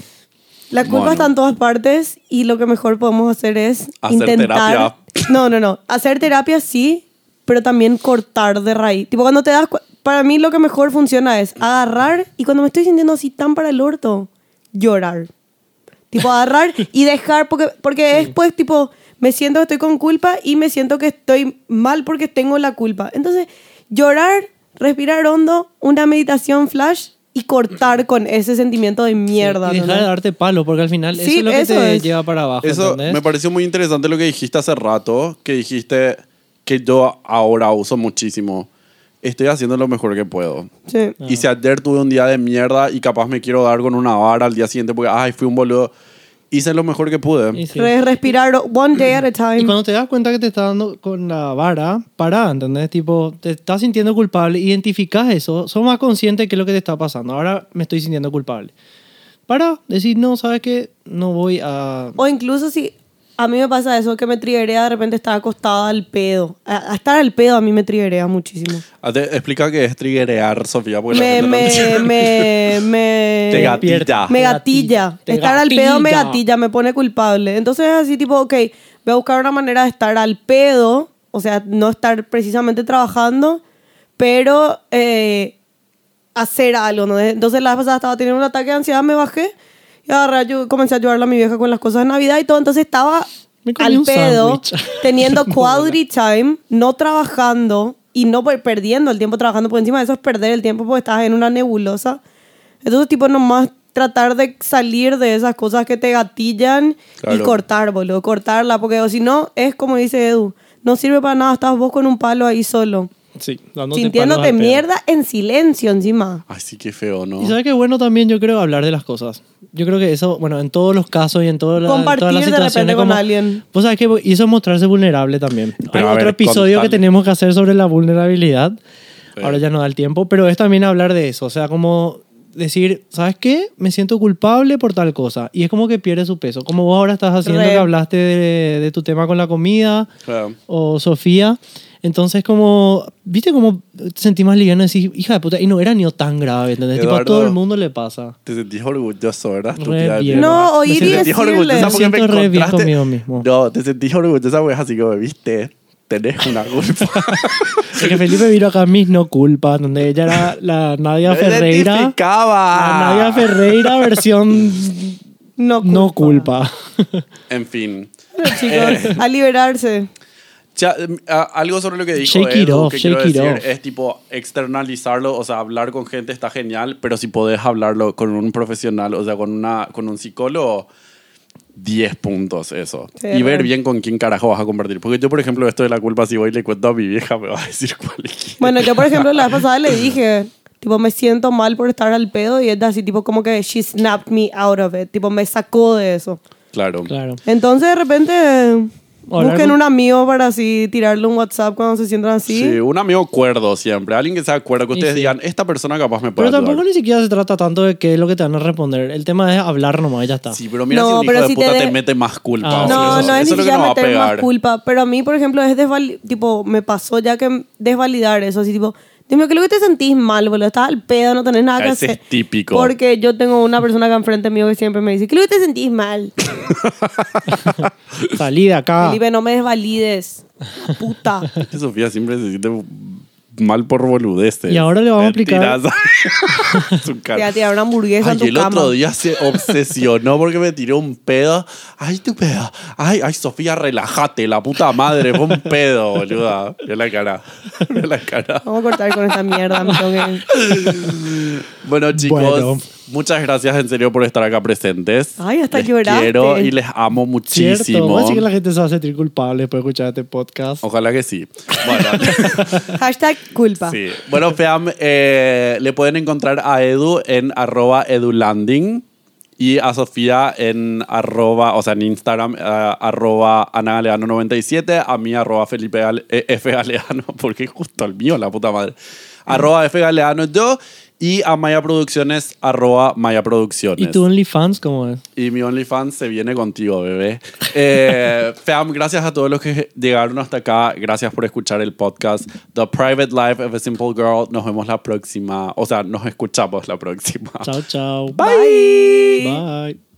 Speaker 3: La culpa
Speaker 1: Bueno.
Speaker 3: está en todas partes y lo que mejor podemos hacer es
Speaker 1: Hacer
Speaker 3: intentar.
Speaker 1: terapia.
Speaker 3: No, no, no. Hacer terapia sí, pero también cortar de raíz. Tipo, cuando te das. Para mí lo que mejor funciona es agarrar y cuando me estoy sintiendo así tan para el orto, llorar. Tipo, agarrar y dejar, porque, porque después, tipo, me siento que estoy con culpa y me siento que estoy mal porque tengo la culpa. Entonces, llorar, respirar hondo, una meditación flash y cortar con ese sentimiento de mierda.
Speaker 2: y dejar
Speaker 3: ¿no?
Speaker 2: de darte palo, porque al final eso
Speaker 3: Sí,
Speaker 2: es lo que
Speaker 3: eso
Speaker 2: te
Speaker 3: es.
Speaker 2: lleva para abajo.
Speaker 1: Eso
Speaker 2: ¿entendés?
Speaker 1: me pareció muy interesante lo que dijiste hace rato, que dijiste que yo ahora uso muchísimo. Estoy haciendo lo mejor que puedo.
Speaker 3: Sí.
Speaker 1: Y si ayer tuve un día de mierda y capaz me quiero dar con una vara al día siguiente porque, ay, fui un boludo, hice lo mejor que pude.
Speaker 2: Y sí.
Speaker 3: Re- respirar one day at a time.
Speaker 2: Y cuando te das cuenta que te está dando con la vara, pará, ¿entendés? Tipo, te estás sintiendo culpable, identificás eso, sos más consciente de qué es lo que te está pasando. Ahora me estoy sintiendo culpable. Para, decir, no, ¿sabes qué? No voy a...
Speaker 3: O incluso si a mí me pasa eso, que me triguea de repente estar acostada al pedo. A, a estar al pedo a mí me triguea muchísimo.
Speaker 1: Ah, te- explica qué es triggerear, Sofía, porque la
Speaker 3: Me,
Speaker 1: gente no
Speaker 3: me, me, me,
Speaker 1: Te gatilla.
Speaker 3: me gatilla.
Speaker 2: Te
Speaker 3: estar al pedo me
Speaker 2: gatilla.
Speaker 3: gatilla, me pone culpable. Entonces es así tipo, ok, voy a buscar una manera de estar al pedo o sea, no estar precisamente trabajando, pero eh, hacer algo, ¿no? Entonces la vez pasada estaba teniendo un ataque de ansiedad, me bajé y agarré, yo comencé a ayudarle a mi vieja con las cosas de Navidad y todo, entonces estaba al pedo, teniendo quality time, no trabajando y no per- perdiendo el tiempo trabajando, por encima de eso es perder el tiempo porque estás en una nebulosa. Entonces, tipo, nomás tratar de salir de esas cosas que te gatillan y
Speaker 1: Claro.
Speaker 3: cortar, boludo, cortarla, porque o si no, es como dice Edu, no sirve para nada, estás vos con un palo ahí solo,
Speaker 2: Sí, dándote palos
Speaker 3: sintiéndote
Speaker 2: al pedo.
Speaker 3: mierda en silencio encima.
Speaker 1: Ay, sí, qué feo, ¿no?
Speaker 2: Y sabes que bueno también yo creo hablar de las cosas. Yo creo que eso, bueno, en todos los casos y en, todo la- en
Speaker 3: Compartir
Speaker 2: todas las
Speaker 3: de repente
Speaker 2: situaciones
Speaker 3: con
Speaker 2: como,
Speaker 3: alguien.
Speaker 2: Vos sabés que y eso es mostrarse vulnerable también. Hay
Speaker 1: Pero a
Speaker 2: otro
Speaker 1: ver,
Speaker 2: episodio que tenemos que hacer sobre la vulnerabilidad.
Speaker 1: Sí.
Speaker 2: Ahora ya no da el tiempo, pero es también hablar de eso, o sea, como decir, ¿sabes qué? Me siento culpable por tal cosa y es como que pierde su peso. Como vos ahora estás haciendo
Speaker 3: Re.
Speaker 2: que hablaste de, de tu tema con la comida
Speaker 1: Claro.
Speaker 2: o Sofía. Entonces, como, ¿viste cómo te sentís más liviano? Decís, hija de puta, y no era ni tan grave, ¿entendés? Tipo, a
Speaker 1: Eduardo,
Speaker 2: todo el mundo le pasa.
Speaker 1: Te sentís orgulloso, ¿verdad?
Speaker 2: Bien.
Speaker 3: No, oír
Speaker 1: Te
Speaker 3: y
Speaker 1: sentís
Speaker 3: decirle.
Speaker 1: orgullosa
Speaker 2: Me
Speaker 1: porque me encontraste-
Speaker 2: conmigo mismo.
Speaker 1: No, te sentís orgullosa porque así como, viste, tenés una culpa.
Speaker 2: Es que Felipe vino acá a mis no culpa, donde ella era la Nadia
Speaker 1: Me
Speaker 2: Ferreira. La Nadia Ferreira versión
Speaker 3: No culpa.
Speaker 2: no culpa.
Speaker 1: En fin.
Speaker 3: Pero, chicos, a liberarse.
Speaker 1: Ya, a- algo sobre lo que dijo
Speaker 2: Shake it
Speaker 1: Edu,
Speaker 2: off,
Speaker 1: que quiero
Speaker 2: shake it
Speaker 1: decir
Speaker 2: off.
Speaker 1: es tipo externalizarlo, o sea, hablar con gente está genial, pero si podés hablarlo con un profesional, o sea, con, una, con un psicólogo, 10 puntos eso.
Speaker 3: Sí,
Speaker 1: y ver bien con quién carajo vas a compartir. Porque yo, por ejemplo, esto de la culpa, si voy y le cuento a mi vieja, me va a decir cualquiera.
Speaker 3: Bueno, yo por ejemplo la vez pasada le dije, tipo, me siento mal por estar al pedo y es así, tipo, como que she snapped me out of it, tipo, me sacó de eso.
Speaker 1: Claro.
Speaker 2: Claro.
Speaker 3: Entonces de repente busquen
Speaker 2: con-
Speaker 3: un amigo para así tirarle un WhatsApp cuando se sientan así.
Speaker 1: Sí, un amigo cuerdo siempre. Alguien que sea cuerdo, que ustedes
Speaker 2: sí.
Speaker 1: digan, esta persona capaz me puede
Speaker 2: Pero tampoco
Speaker 1: ayudar.
Speaker 2: ni siquiera se trata tanto de qué es lo que te van a responder. El tema es hablar nomás, y ya está.
Speaker 1: Sí, pero mira
Speaker 3: No,
Speaker 1: si un hijo
Speaker 3: pero
Speaker 1: de
Speaker 3: si
Speaker 1: puta
Speaker 3: te
Speaker 1: te, mete más culpa.
Speaker 2: Ah.
Speaker 3: No,
Speaker 2: eso-
Speaker 3: no es
Speaker 1: eso
Speaker 3: ni siquiera meter más culpa, pero a mí, por ejemplo, es desvali- tipo, me pasó ya que desvalidar eso, así tipo, dime que lo que te sentís mal, boludo, estás al pedo, no tenés nada que
Speaker 1: Ese
Speaker 3: hacer.
Speaker 1: es típico.
Speaker 3: Porque yo tengo una persona acá enfrente mío que siempre me dice, ¿qué lo que te sentís mal?
Speaker 2: Salí de acá.
Speaker 3: Felipe, no me desvalides. Puta.
Speaker 1: Sofía siempre se siente mal por boludeces.
Speaker 2: Y ahora le vamos a aplicar-.
Speaker 1: Su
Speaker 3: Te
Speaker 1: cara.
Speaker 3: tirar una hamburguesa
Speaker 1: Ay,
Speaker 3: en tu
Speaker 1: el
Speaker 3: cama.
Speaker 1: otro día se obsesionó porque me tiró un pedo. Ay, tu pedo. Ay, ay, Sofía, relájate, la puta madre. Fue un pedo, boluda. Mira la cara. Mira la cara.
Speaker 3: Vamos a cortar con esta mierda. me tengo que-
Speaker 1: Bueno, chicos,
Speaker 2: Bueno.
Speaker 1: Muchas gracias en serio por estar acá presentes.
Speaker 3: Ay, hasta
Speaker 1: les
Speaker 3: lloraste.
Speaker 1: quiero y les amo
Speaker 2: Cierto.
Speaker 1: muchísimo.
Speaker 2: Vos decís que la gente se va a sentir culpable de escuchar este podcast.
Speaker 1: Ojalá que sí. Bueno.
Speaker 3: Hashtag culpa.
Speaker 1: Sí. Bueno, Feam, eh, le pueden encontrar a Edu en arroba edulanding y a Sofía en arroba, o sea, en Instagram, eh, arroba anagaleano97, a mí arroba Felipe Gale- eh, F Galeano, porque justo el mío, la puta madre. Arroba F Galeano yo y a Maya Producciones, arroba Maya Producciones.
Speaker 2: ¿Y tu OnlyFans cómo es?
Speaker 1: Y mi OnlyFans se viene contigo, bebé. Eh, Fam, gracias a todos los que llegaron hasta acá. Gracias por escuchar el podcast The Private Life of a Simple Girl. Nos vemos la próxima. O sea, nos escuchamos la próxima.
Speaker 2: Chao, chao.
Speaker 3: Bye.
Speaker 2: Bye.